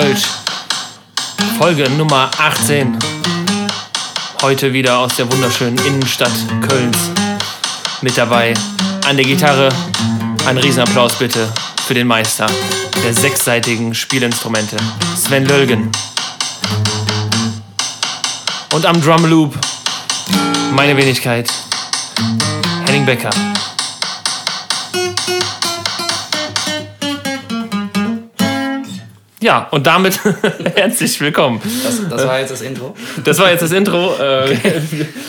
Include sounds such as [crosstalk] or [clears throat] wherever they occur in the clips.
Kölsch. Folge Nummer 18. Heute wieder aus der wunderschönen Innenstadt Kölns. Mit dabei an der Gitarre. Ein Riesenapplaus bitte für den Meister der sechsseitigen Spielinstrumente, Sven Lölgen. Und am Drumloop meine Wenigkeit, Henning Becker. Ja, und damit [laughs] herzlich willkommen. Das, das, war jetzt das Intro? Das war jetzt das Intro. Äh, okay.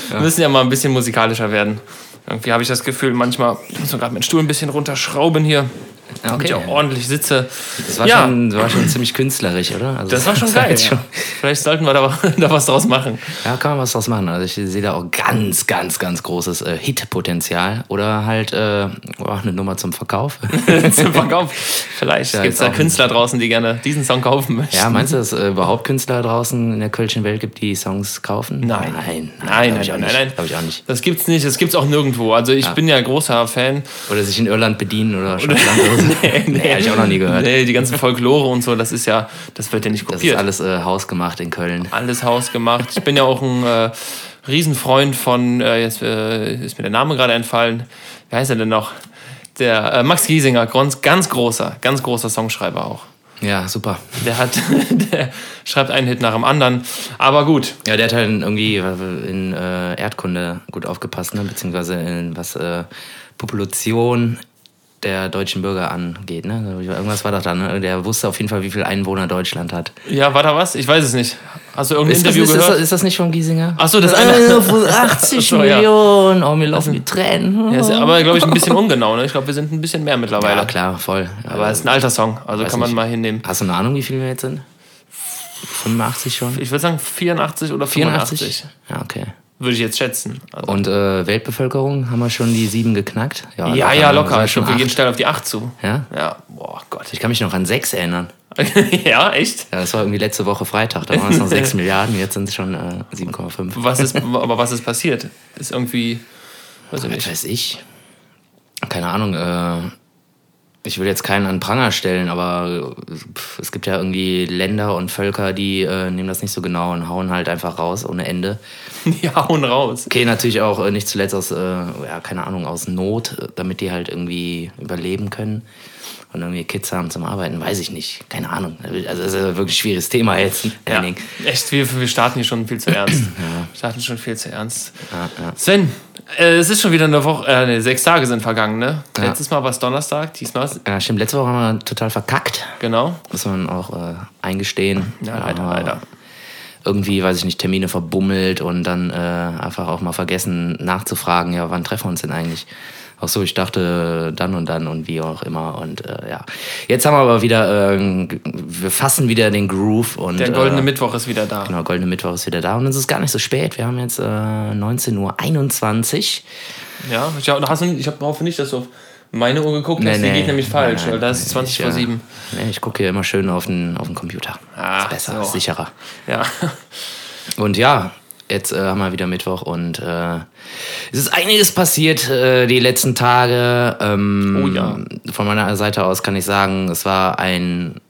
Wir müssen ja mal ein bisschen musikalischer werden. Irgendwie habe ich das Gefühl, manchmal muss man gerade meinen Stuhl ein bisschen runterschrauben hier. Okay. Damit ich auch ordentlich sitze. Das war, ja. schon, das war schon ziemlich künstlerisch, oder? Also das war schon [laughs] geil. Schon Vielleicht sollten wir da, [laughs] da, was draus machen. Ja, kann man was draus machen. Also ich sehe da auch ganz, ganz, ganz großes äh, Hit-Potenzial. Oder halt äh, oh, eine Nummer zum Verkauf. [laughs] zum Verkauf. Vielleicht ja, gibt es da Künstler draußen, die gerne diesen Song kaufen möchten. Ja, meinst du, dass es äh, überhaupt Künstler draußen in der kölschen Welt gibt, die Songs kaufen? Nein. Nein, nein, nein, nein, nein, nein. Glaube ich auch nicht. Das gibt's nicht. Das gibt's auch nirgendwo. Also ich ja. bin ja großer Fan. Oder sich in Irland bedienen oder Schottland. [laughs] nee, nee, nee, ich auch noch nie gehört. Nee, die ganzen Folklore und so, das ist ja, das wird ja nicht kopiert. Das ist alles äh, hausgemacht in Köln. Alles hausgemacht. Ich bin ja auch ein äh, Riesenfreund von, äh, jetzt äh, ist mir der Name gerade entfallen, wie heißt er denn noch? Der äh, Max Giesinger, ganz, ganz großer, ganz großer Songschreiber auch. Ja, super. Der hat, [laughs] der schreibt einen Hit nach dem anderen. Aber gut. Ja, der hat halt irgendwie in äh, Erdkunde gut aufgepasst, ne? beziehungsweise in was äh, Population der deutschen Bürger angeht. Ne? Irgendwas war das da. Ne? Der wusste auf jeden Fall, wie viele Einwohner Deutschland hat. Ja, war da was? Ich weiß es nicht. Hast du irgendein ist Interview das, gehört? Ist das, ist das nicht von Giesinger? Achso, das eine. 80 [laughs] so, Millionen. Oh, mir laufen die Tränen. Ja, ist aber, glaube ich, ein bisschen ungenau. Ne? Ich glaube, wir sind ein bisschen mehr mittlerweile. Ja, klar, voll. Aber es ist ein alter Song. Also kann man nicht. mal hinnehmen. Hast du eine Ahnung, wie viele wir jetzt sind? 85 schon? Ich würde sagen 84 oder 85. 84? Ja, okay. Würde ich jetzt schätzen. Also Und äh, Weltbevölkerung, haben wir schon die sieben geknackt? Ja, ja, locker. Ja, locker. Ich glaube, wir gehen schnell auf die acht zu. Ja? Ja, boah Gott. Ich kann mich noch an sechs erinnern. [laughs] ja, echt? Ja, das war irgendwie letzte Woche Freitag. Da waren es noch sechs [laughs] Milliarden, jetzt sind es schon äh, 7,5. Was ist, [laughs] aber was ist passiert? Ist irgendwie, weiß ich nicht. Was weiß ich. Keine Ahnung, äh, ich will jetzt keinen an Pranger stellen, aber es gibt ja irgendwie Länder und Völker, die äh, nehmen das nicht so genau und hauen halt einfach raus ohne Ende. [laughs] Die hauen raus. Okay, natürlich auch äh, nicht zuletzt aus, äh, ja, keine Ahnung, aus Not, damit die halt irgendwie überleben können und irgendwie Kids haben zum Arbeiten, weiß ich nicht. Keine Ahnung. Also das ist ein wirklich schwieriges Thema jetzt. Ja, echt, wir, wir starten hier schon viel zu ernst. [clears throat] ja. Wir starten schon viel zu ernst. Ja, ja. Sven, äh, es ist schon wieder eine Woche, äh, nee, sechs Tage sind vergangen, ne? Ja. Letztes Mal war es Donnerstag, diesmal Ja, stimmt. Letzte Woche haben wir total verkackt. Genau. Muss man auch äh, eingestehen. Ja, leider, leider. Irgendwie, weiß ich nicht, Termine verbummelt und dann äh, einfach auch mal vergessen nachzufragen, ja, wann treffen wir uns denn eigentlich? Ach so, ich dachte dann und dann und wie auch immer. Und äh, ja, jetzt haben wir aber wieder, äh, wir fassen wieder den Groove. und Der goldene äh, Mittwoch ist wieder da. Genau, goldene Mittwoch ist wieder da und es ist gar nicht so spät. Wir haben jetzt äh, 19.21 Uhr. Ja, ich, hast ich hoffe nicht, dass du auf meine Uhr geguckt hast. Nee, die geht nämlich falsch, weil da ist 20 vor 7. Nee, ich gucke hier immer schön auf den, auf den Computer. Ah, ist besser, so. ist sicherer. Ja. Und ja, jetzt äh, haben wir wieder Mittwoch und äh, es ist einiges passiert äh, die letzten Tage. Ähm, oh ja. Von meiner Seite aus kann ich sagen, es war ein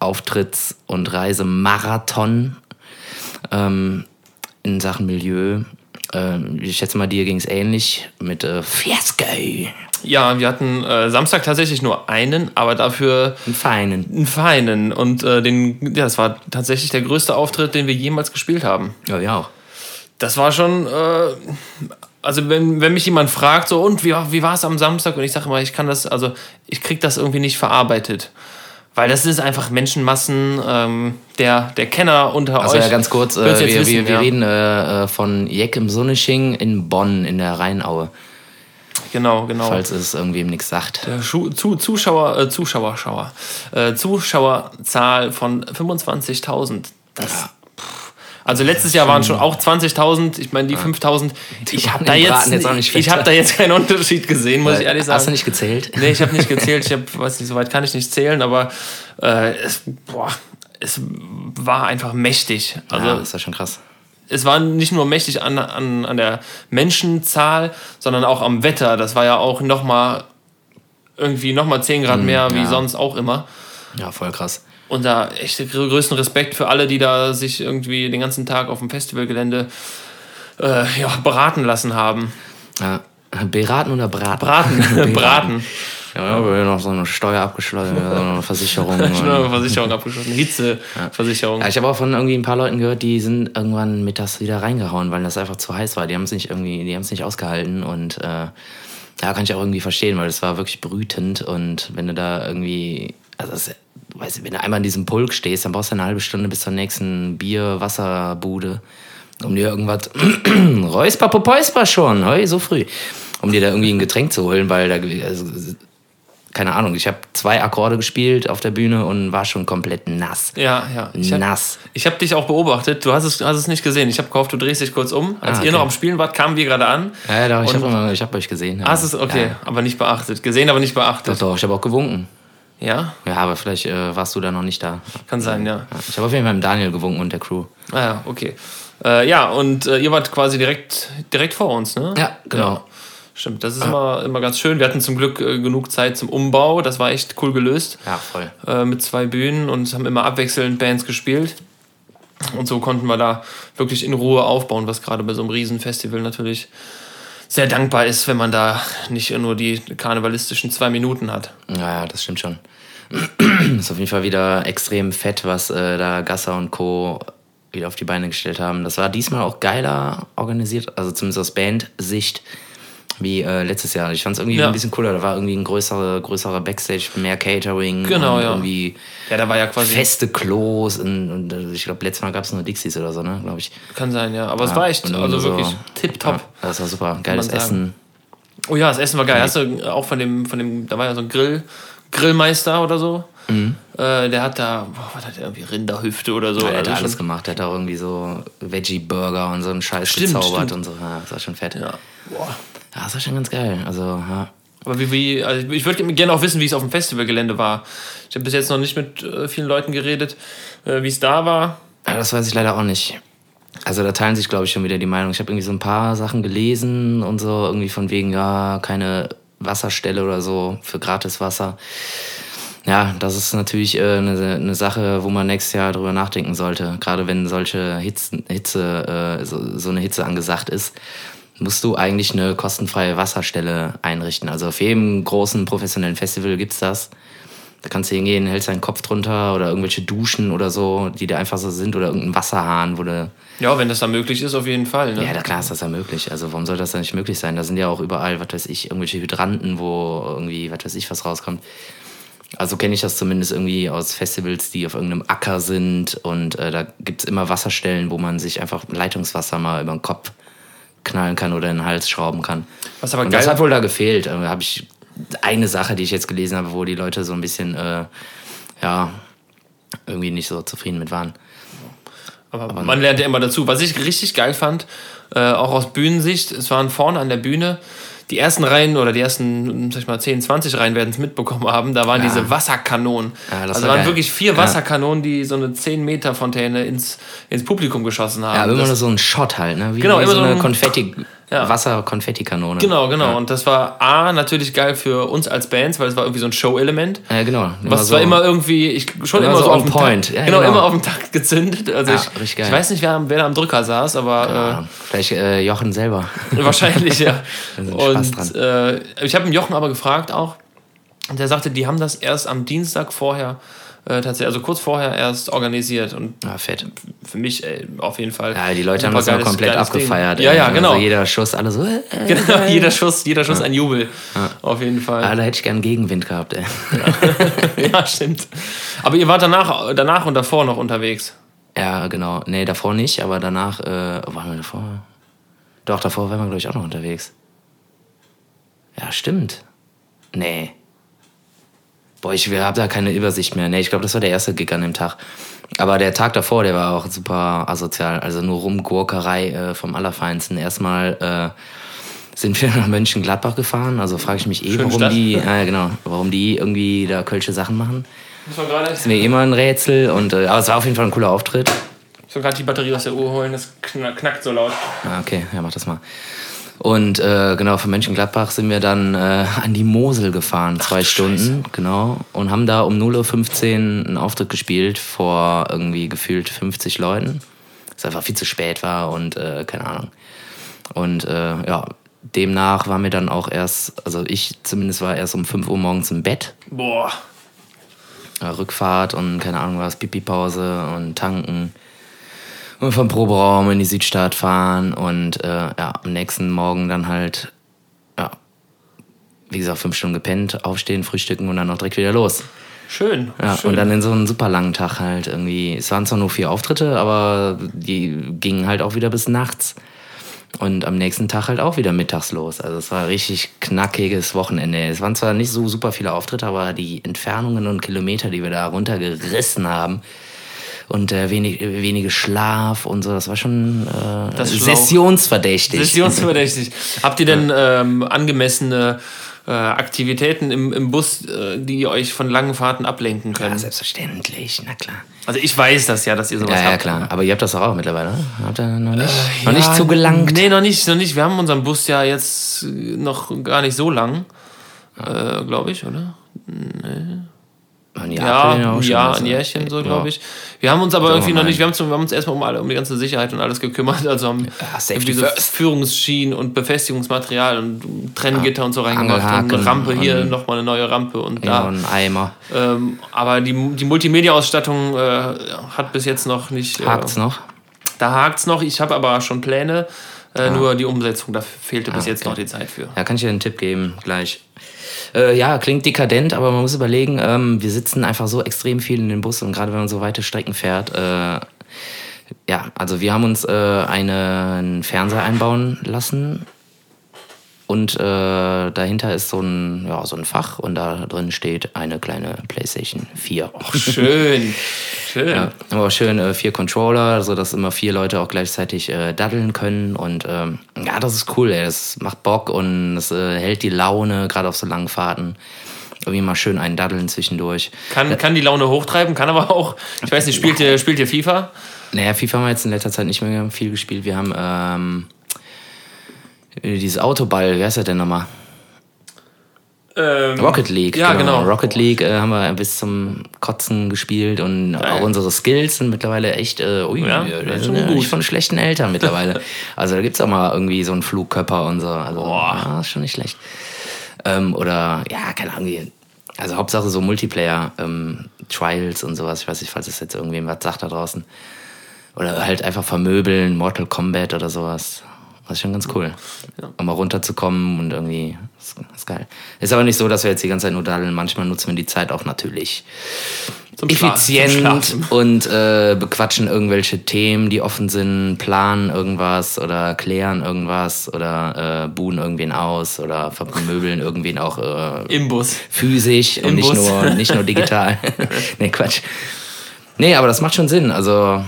Auftritts- und Reisemarathon ähm, in Sachen Milieu. Ähm, ich schätze mal, dir ging es ähnlich mit äh, Fiasco. Ja, wir hatten äh, Samstag tatsächlich nur einen, aber dafür einen feinen. Einen feinen. Und äh, den, ja, das war tatsächlich der größte Auftritt, den wir jemals gespielt haben. Ja, ja auch das war schon, äh, also wenn, wenn mich jemand fragt, so und wie, wie war es am Samstag? Und ich sage immer, ich kann das, also ich kriege das irgendwie nicht verarbeitet. Weil das ist einfach Menschenmassen, ähm, der, der Kenner unter also euch. Also ja, ganz kurz, äh, wir, wissen, wir, wir ja. reden äh, äh, von Jeck im Sonnesching in Bonn in der Rheinaue. Genau, genau. Falls es irgendwem nichts sagt. Der Schu zu Zuschauer, äh, Zuschauer, Schauer, äh, Zuschauerzahl von 25.000. Das ja. Also letztes Jahr waren schon auch 20.000. Ich meine, die 5.000. Ich habe da jetzt, jetzt ich habe da jetzt keinen Unterschied gesehen, muss ich ehrlich sagen. Hast du nicht gezählt? Nee, ich habe nicht gezählt. Ich habe, weiß nicht, soweit kann ich nicht zählen, aber äh, es, boah, es war einfach mächtig. Also, ja, das war schon krass. Es war nicht nur mächtig an, an, an der Menschenzahl, sondern auch am Wetter. Das war ja auch nochmal irgendwie nochmal 10 Grad hm, mehr, wie ja. sonst auch immer. Ja, voll krass. Und da echt größten Respekt für alle, die da sich irgendwie den ganzen Tag auf dem Festivalgelände äh, ja, beraten lassen haben. Ja. Beraten oder braten? [laughs] Braten. braten. Ja, wir haben noch so eine Steuer abgeschlossen, so eine Versicherung. [laughs] eine Versicherung abgeschlossen, Hitzeversicherung. Ja, ich habe auch von irgendwie ein paar Leuten gehört, die sind irgendwann mittags wieder reingehauen, weil das einfach zu heiß war. Die haben es nicht irgendwie, die haben es nicht ausgehalten und äh, ja, kann ich auch irgendwie verstehen, weil es war wirklich brütend und wenn du da irgendwie, also das, weiß ich, wenn du einmal in diesem Pulk stehst, dann brauchst du eine halbe Stunde bis zur nächsten Bier-Wasserbude, um dir irgendwas, [clears throat] Räusper, Popäusper schon, hey, so früh, um dir da irgendwie ein Getränk zu holen, weil da, also, keine Ahnung, ich habe zwei Akkorde gespielt auf der Bühne und war schon komplett nass. Ja, ja. Ich nass. Hab, ich habe dich auch beobachtet. Du hast es, hast es nicht gesehen. Ich habe gehofft, du drehst dich kurz um. Als Ah, ihr noch okay. am Spielen wart, kamen wir gerade an. Ja, ja, doch, ich habe hab euch gesehen. Ja. Ah, es ist okay, Ja. aber nicht beachtet. Gesehen, aber nicht Doch, beachtet. doch, ich habe auch gewunken. Ja, Ja, aber vielleicht äh, warst du da noch nicht da. kann sein, ja. Ja, ich habe auf jeden Fall mit Daniel gewunken und der Crew. Ah ja, okay. Äh, ja, und äh, ihr wart quasi direkt, direkt vor uns, ne? Ja, genau. Stimmt, das ist immer, immer ganz schön. Wir hatten zum Glück äh, genug Zeit zum Umbau. Das war echt cool gelöst. Ja, voll. Äh, mit zwei Bühnen und haben immer abwechselnd Bands gespielt. Und so konnten wir da wirklich in Ruhe aufbauen, was gerade bei so einem Riesenfestival natürlich sehr dankbar ist, wenn man da nicht nur die karnevalistischen zwei Minuten hat. Ja, ja, das stimmt schon. [clears throat] ist auf jeden Fall wieder extrem fett, was äh, da Gasser und Co. wieder auf die Beine gestellt haben. Das war diesmal auch geiler organisiert, also zumindest aus Bandsicht, wie äh, letztes Jahr. Ich fand es irgendwie Ja. ein bisschen cooler. Da war irgendwie ein größerer, größerer Backstage, mehr Catering. Genau, ja. Irgendwie Ja, da war ja quasi. feste Klos. Und, und äh, ich glaube, letztes Mal gab es nur Dixies oder so, ne? Glaube ich. Kann sein, ja. Aber es Ja, war echt, also wirklich so- tipptopp. Ja, das war super. Geiles. Essen. Oh ja, das Essen war geil. Hast du auch von dem, von dem, da war ja so ein Grill, Grillmeister oder so. Mhm. Äh, der hat da, boah, was hat der irgendwie Rinderhüfte oder so. Ja, er hat Also alles schon- gemacht. Er hat auch irgendwie so Veggie-Burger und so einen Scheiß Stimmt, gezaubert stimmt. und so. Ja, das war schon fett. Ja. Ja. Das war schon ganz geil. Also, ja. Aber wie, wie also ich würde gerne auch wissen, wie es auf dem Festivalgelände war. Ich habe bis jetzt noch nicht mit äh, vielen Leuten geredet, äh, wie es da war. ja, das weiß ich leider auch nicht. Also da teilen sich, glaube ich, schon wieder die Meinungen. Ich habe irgendwie so ein paar Sachen gelesen und so, irgendwie von wegen, ja, keine Wasserstelle oder so für gratis Wasser. Ja, das ist natürlich äh, eine, eine Sache, wo man nächstes Jahr drüber nachdenken sollte. Gerade wenn solche Hitze, Hitze äh, so, so eine Hitze angesagt ist, musst du eigentlich eine kostenfreie Wasserstelle einrichten. Also auf jedem großen professionellen Festival gibt's das. Da kannst du hingehen, hältst deinen Kopf drunter oder irgendwelche Duschen oder so, die da einfach so sind oder irgendein Wasserhahn, wo du Ja, wenn das da möglich ist, auf jeden Fall. Ne? ja, da klar ist das ja möglich. Also warum soll das da nicht möglich sein? Da sind ja auch überall, was weiß ich, irgendwelche Hydranten, wo irgendwie, was weiß ich, was rauskommt. Also kenne ich das zumindest irgendwie aus Festivals, die auf irgendeinem Acker sind und äh, da gibt's immer Wasserstellen, wo man sich einfach Leitungswasser mal über den Kopf knallen kann oder in den Hals schrauben kann. Was aber und geil das hat wohl da gefehlt. Da habe ich eine Sache, die ich jetzt gelesen habe, wo die Leute so ein bisschen, äh, ja, irgendwie nicht so zufrieden mit waren. Aber man lernt ja immer dazu. Was ich richtig geil fand, äh, auch aus Bühnensicht, es waren vorne an der Bühne, die ersten Reihen oder die ersten, sag ich mal, 10, 20 Reihen werden es mitbekommen haben, da waren Ja. diese Wasserkanonen. Ja, das also war waren geil. wirklich vier. Wasserkanonen, die so eine 10 Meter Fontäne ins, ins Publikum geschossen haben. Ja, aber immer nur so ein Shot halt, ne? Wie, Genau, wie immer so eine ein- Konfetti, Ja. Wasser-Konfettikanone. Genau, genau. Und das war A, natürlich geil für uns als Bands, weil es war irgendwie so ein Show-Element. Ja, genau. Was so. war immer irgendwie, ich, schon Immer immer, so so auf dem point. Takt, Ja, genau, genau. immer auf dem Takt gezündet. Also Ja, ich, richtig geil. ich weiß nicht, wer, wer da am Drücker saß, aber Ja, vielleicht äh, Jochen selber. äh, [laughs] wahrscheinlich, ja. [laughs] Und äh, ich habe Jochen aber gefragt auch, und der sagte, die haben das erst am Dienstag vorher, äh, tatsächlich, also kurz vorher erst organisiert. Und Ja, fett. für mich ey, auf jeden Fall. Ja, die Leute haben das geiles- komplett Ding. abgefeiert. Ja, ja, genau. Also jeder Schuss, alle so. Äh, äh. genau jeder Schuss, jeder Schuss ein Jubel. Auf jeden Fall. Ah, da hätte ich gern Gegenwind gehabt, ey. [laughs] ja, stimmt. Aber ihr wart danach, danach und davor noch unterwegs. Ja, genau. Nee, davor nicht, aber danach, äh, waren wir davor? Doch, davor waren wir, glaube ich, auch noch unterwegs. Ja, stimmt. Nee. Boah, ich habe da keine Übersicht mehr. Nee, ich glaube, das war der erste Gig an dem Tag. Aber der Tag davor, der war auch super asozial. Also nur Rumgurkerei äh, vom Allerfeinsten. Erstmal äh, sind wir [laughs] nach Mönchengladbach gefahren. Also frage ich mich eh, Schöne warum Stadt. die, äh, genau, warum die irgendwie da kölsche Sachen machen. Gerade ist mir immer ein Rätsel. Und, äh, aber es war auf jeden Fall ein cooler Auftritt. so gerade die Batterie aus der Uhr holen, das knack, knackt so laut. Ah, okay, ja, mach das mal. Und äh, genau, von Mönchengladbach sind wir dann äh, an die Mosel gefahren, zwei Stunden, genau. Und haben da um 0.15 Uhr einen Auftritt gespielt vor irgendwie gefühlt 50 Leuten. Es einfach viel zu spät war und äh, keine Ahnung. Und äh, ja, demnach war mir dann auch erst, also ich zumindest war erst um 5 Uhr morgens im Bett. Boah. Rückfahrt und keine Ahnung was, Pipi-Pause und tanken. Und vom Proberaum in die Südstadt fahren und äh, ja, am nächsten Morgen dann halt, ja, wie gesagt, fünf Stunden gepennt, aufstehen, frühstücken und dann noch direkt wieder los. Schön. Ja, schön. und dann in so einen super langen Tag halt irgendwie. Es waren zwar nur vier Auftritte, aber die gingen halt auch wieder bis nachts. Und am nächsten Tag halt auch wieder mittags los. Also es war ein richtig knackiges Wochenende. Es waren zwar nicht so super viele Auftritte, aber die Entfernungen und Kilometer, die wir da runtergerissen haben und äh, wenig, wenige Schlaf und so, das war schon äh, Das sessionsverdächtig. Sessionsverdächtig. [laughs] Habt ihr denn ähm, angemessene äh, Aktivitäten im, im Bus, äh, die euch von langen Fahrten ablenken können? Ja, selbstverständlich, na klar. also ich weiß das ja, dass ihr sowas Ja, ja, habt. klar. Aber ihr habt das doch auch mittlerweile, oder? Habt ihr noch nicht, noch Ja, nicht zugelangt? Nee, noch nicht, noch nicht. Wir haben unseren Bus ja jetzt äh, noch gar nicht so lang, äh, glaube ich, oder? Ein Ja, Jahr, ja, auch schon ja was, ein? Jährchen so, glaube ich. Wir haben uns aber irgendwie noch nicht, wir haben, uns- wir haben uns erstmal um, alle, um die ganze Sicherheit und alles gekümmert. Also haben Ja, first. Führungsschienen und Befestigungsmaterial und Trenngitter und so reingemacht. Und eine Rampe hier, nochmal eine neue Rampe und da. ein Eimer. Ähm, aber die, die Multimedia-Ausstattung äh, hat bis jetzt noch nicht. Äh, Hakt's noch? Da hakt's noch. Ich habe aber schon Pläne. Äh, Nur die Umsetzung, da fehlte bis Ah, jetzt okay. noch die Zeit für. Ja, kann ich dir einen Tipp geben gleich. Äh, ja, klingt dekadent, aber man muss überlegen, ähm, wir sitzen einfach so extrem viel in den Bus und gerade wenn man so weite Strecken fährt, äh, ja, also wir haben uns äh, einen Fernseher einbauen lassen und äh, dahinter ist so ein, ja, so ein Fach und da drin steht eine kleine Playstation 4. Schön. [laughs] Schön. Ja, aber schön äh, vier Controller, sodass immer vier Leute auch gleichzeitig äh, daddeln können. Und ähm, ja, das ist cool, ey. Das macht Bock und es äh, hält die Laune, gerade auf so langen Fahrten. Irgendwie mal schön einen daddeln zwischendurch. Kann, kann die Laune hochtreiben, kann aber auch. Ich weiß nicht, spielt ihr, spielt ihr FIFA? Naja, FIFA haben wir jetzt in letzter Zeit nicht mehr viel gespielt. Wir haben ähm, dieses Autoball, wie heißt das denn nochmal? Ähm, Rocket League. Ja, genau. Rocket League äh, haben wir bis zum Kotzen gespielt und auch unsere Skills sind mittlerweile echt, äh, ui, Ja, wir das ist sind ja gut. nicht von schlechten Eltern mittlerweile. [laughs] also da gibt's auch mal irgendwie so einen Flugkörper und so. Also, Boah. ja, ist schon nicht schlecht. Ähm, oder, ja, keine Ahnung. wie- Also Hauptsache so Multiplayer, ähm, Trials und sowas. Ich weiß nicht, falls es jetzt irgendwem was sagt da draußen. Oder halt einfach vermöbeln, Mortal Kombat oder sowas. Das ist schon ganz cool. Um mal runterzukommen und irgendwie, ist, ist geil. Ist aber nicht so, dass wir jetzt die ganze Zeit nur daddeln. Manchmal nutzen wir die Zeit auch natürlich Zum zum effizient Schlafen. [laughs] und äh, bequatschen irgendwelche Themen, die offen sind, planen irgendwas oder klären irgendwas oder äh, buhen irgendwen aus oder vermöbeln irgendwen auch äh, Im Bus. physisch und Im nicht Bus. nur, nicht nur digital. [laughs] nee, Quatsch. Nee, aber das macht schon Sinn. Also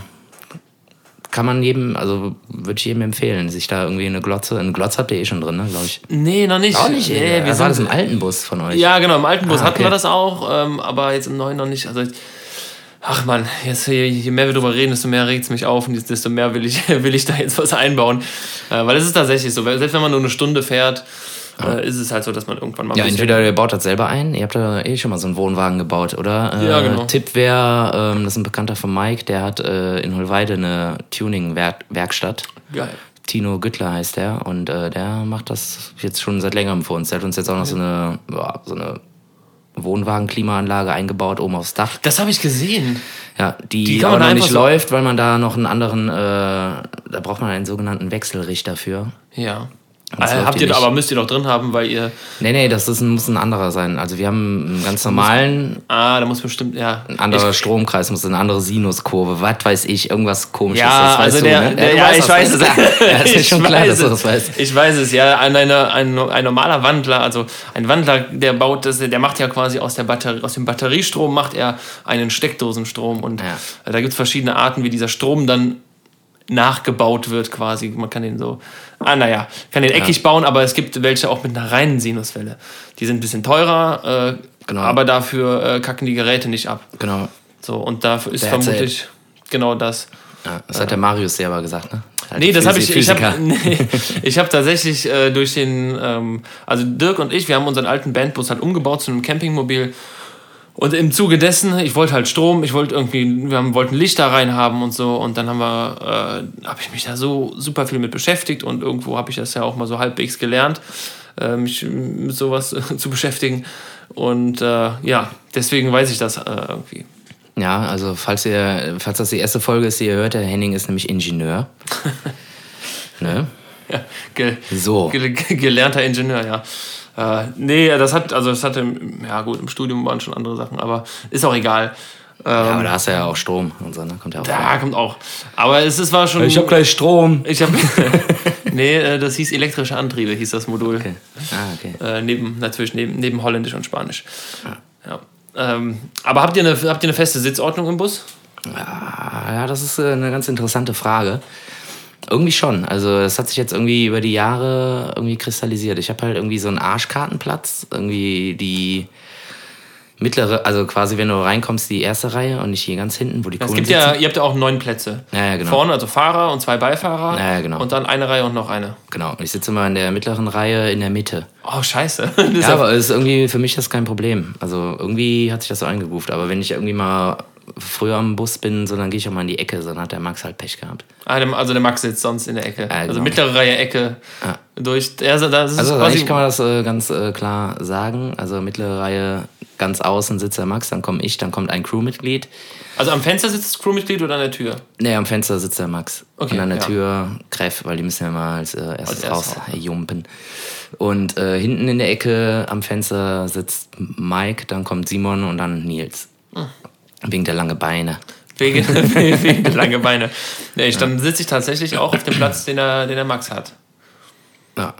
kann man jedem, also würde ich jedem empfehlen, sich da irgendwie eine Glotze, eine Glotze habt ihr eh schon drin, ne, glaube ich. Nee, noch nicht. Auch nicht, Nee, wir war das im alten Bus von euch? Ja, genau, im alten Bus Ah, hatten okay. wir das auch, ähm, aber jetzt im neuen noch nicht. Also, ach man, jetzt, je, je mehr wir drüber reden, desto mehr regt es mich auf und desto mehr will ich, [laughs] will ich da jetzt was einbauen. Äh, weil es ist tatsächlich so, selbst wenn man nur eine Stunde fährt, äh, ist es halt so, dass man irgendwann mal Ja, entweder ihr baut das selber ein, ihr habt ja eh schon mal so einen Wohnwagen gebaut, oder? Äh, Ja, genau. Tipp wäre, ähm, das ist ein Bekannter von Mike, der hat äh, in Holweide eine Tuning-Werkstatt. Geil. Tino Güttler heißt der und äh, der macht das jetzt schon seit längerem für uns. Der hat uns jetzt auch noch so eine, ja, so eine Wohnwagen-Klimaanlage eingebaut oben aufs Dach. Das habe ich gesehen. Ja, die, Die aber noch nicht so- läuft, weil man da noch einen anderen, äh, da braucht man einen sogenannten Wechselrichter für. Ja. Läuft habt ihr, nicht. aber müsst ihr doch drin haben, weil ihr. Nee, nee, das ist, ein- muss ein anderer sein. Also wir haben einen ganz normalen, Ah, da muss bestimmt, ja. ein anderer Ich- Stromkreis, muss eine andere Sinuskurve, was weiß ich, irgendwas komisches. Ja, also du, der, ne? der du ja, weißt ich weiß es. Ja, ist [laughs] Ich schon klar, weiß dass du es. das weißt. Ich weiß es, ja. Ein, eine, ein, ein normaler Wandler, also ein Wandler, der baut das, der macht ja quasi aus, der Batterie, aus dem Batteriestrom macht er einen Steckdosenstrom. Und Ja. da gibt es verschiedene Arten, wie dieser Strom dann nachgebaut wird quasi. Man kann den so, ah naja, kann den eckig bauen, aber es gibt welche auch mit einer reinen Sinuswelle. Die sind ein bisschen teurer, äh, Genau. aber dafür äh, kacken die Geräte nicht ab. Genau. So, und dafür ist That's vermutlich genau das. Ja, das hat der Marius selber gesagt, ne? Halt Nee, das habe ich. Ich habe [laughs] nee, [laughs] ich hab tatsächlich äh, durch den. Ähm, also Dirk und ich, wir haben unseren alten Bandbus halt umgebaut zu einem Campingmobil. Und im Zuge dessen, ich wollte halt Strom, ich wollte irgendwie, wir haben, wollten Lichter reinhaben und so. Und dann haben wir, äh, habe ich mich da so super viel mit beschäftigt und irgendwo habe ich das ja auch mal so halbwegs gelernt, äh, mich mit sowas äh, [laughs] zu beschäftigen. Und äh, ja, deswegen weiß ich das äh, irgendwie. Ja, also falls ihr, falls das die erste Folge ist, die ihr hört, der Henning ist nämlich Ingenieur. [laughs] ne? Ja, ge So. ge gelernter Ingenieur, ja. Äh, nee, das hat, also das hatte, ja gut, im Studium waren schon andere Sachen, aber ist auch egal. Ähm, Ja, aber da hast du ja auch Strom und so, ne? Kommt ja auch. da kommt auch. Aber es ist, war schon. gleich Strom. Ich hab, [laughs] nee, äh, das hieß elektrische Antriebe, hieß das Modul. Okay. Ah, okay. Äh, neben, natürlich neben, neben Holländisch und Spanisch. Ja. Ähm, aber habt ihr, eine, habt ihr eine feste Sitzordnung im Bus? Ah, ja, das ist äh, eine ganz interessante Frage. Irgendwie schon. Also es hat sich jetzt irgendwie über die Jahre irgendwie kristallisiert. Ich habe halt irgendwie so einen Arschkartenplatz, irgendwie die mittlere, also quasi wenn du reinkommst, die erste Reihe und nicht hier ganz hinten, wo die Es Coolen gibt sitzen. ja, ihr habt ja auch neun Plätze. Ja, ja, genau. Vorne, also Fahrer und zwei Beifahrer. Ja, ja, genau. Und dann eine Reihe und noch eine. Genau. Und ich sitze immer in der mittleren Reihe in der Mitte. Oh, scheiße. [laughs] Das Ja, aber es ist irgendwie für mich das kein Problem. Also irgendwie hat sich das so eingegroovt. Aber wenn ich irgendwie mal früher am Bus bin, so dann gehe ich auch mal in die Ecke, so dann hat der Max halt Pech gehabt. Ah, also der Max sitzt sonst in der Ecke. Also genau. mittlere Reihe Ecke. Ja. Durch. Also, das Also eigentlich kann man das äh, ganz äh, klar sagen. Also mittlere Reihe ganz außen sitzt der Max, dann komme ich, dann kommt ein Crewmitglied. also am Fenster sitzt das Crewmitglied oder an der Tür? Nee, am Fenster sitzt der Max. Okay, und an der ja. Tür Greff, weil die müssen ja mal als äh, erstes Als erstes raus jumpen. Und äh, hinten in der Ecke am Fenster sitzt Mike, dann kommt Simon und dann Nils. Hm. Wegen der lange Beine. Wegen, [laughs] wegen der lange Beine. Nee, ich, dann sitze ich tatsächlich auch auf dem Platz, den der, den der Max hat. Ja.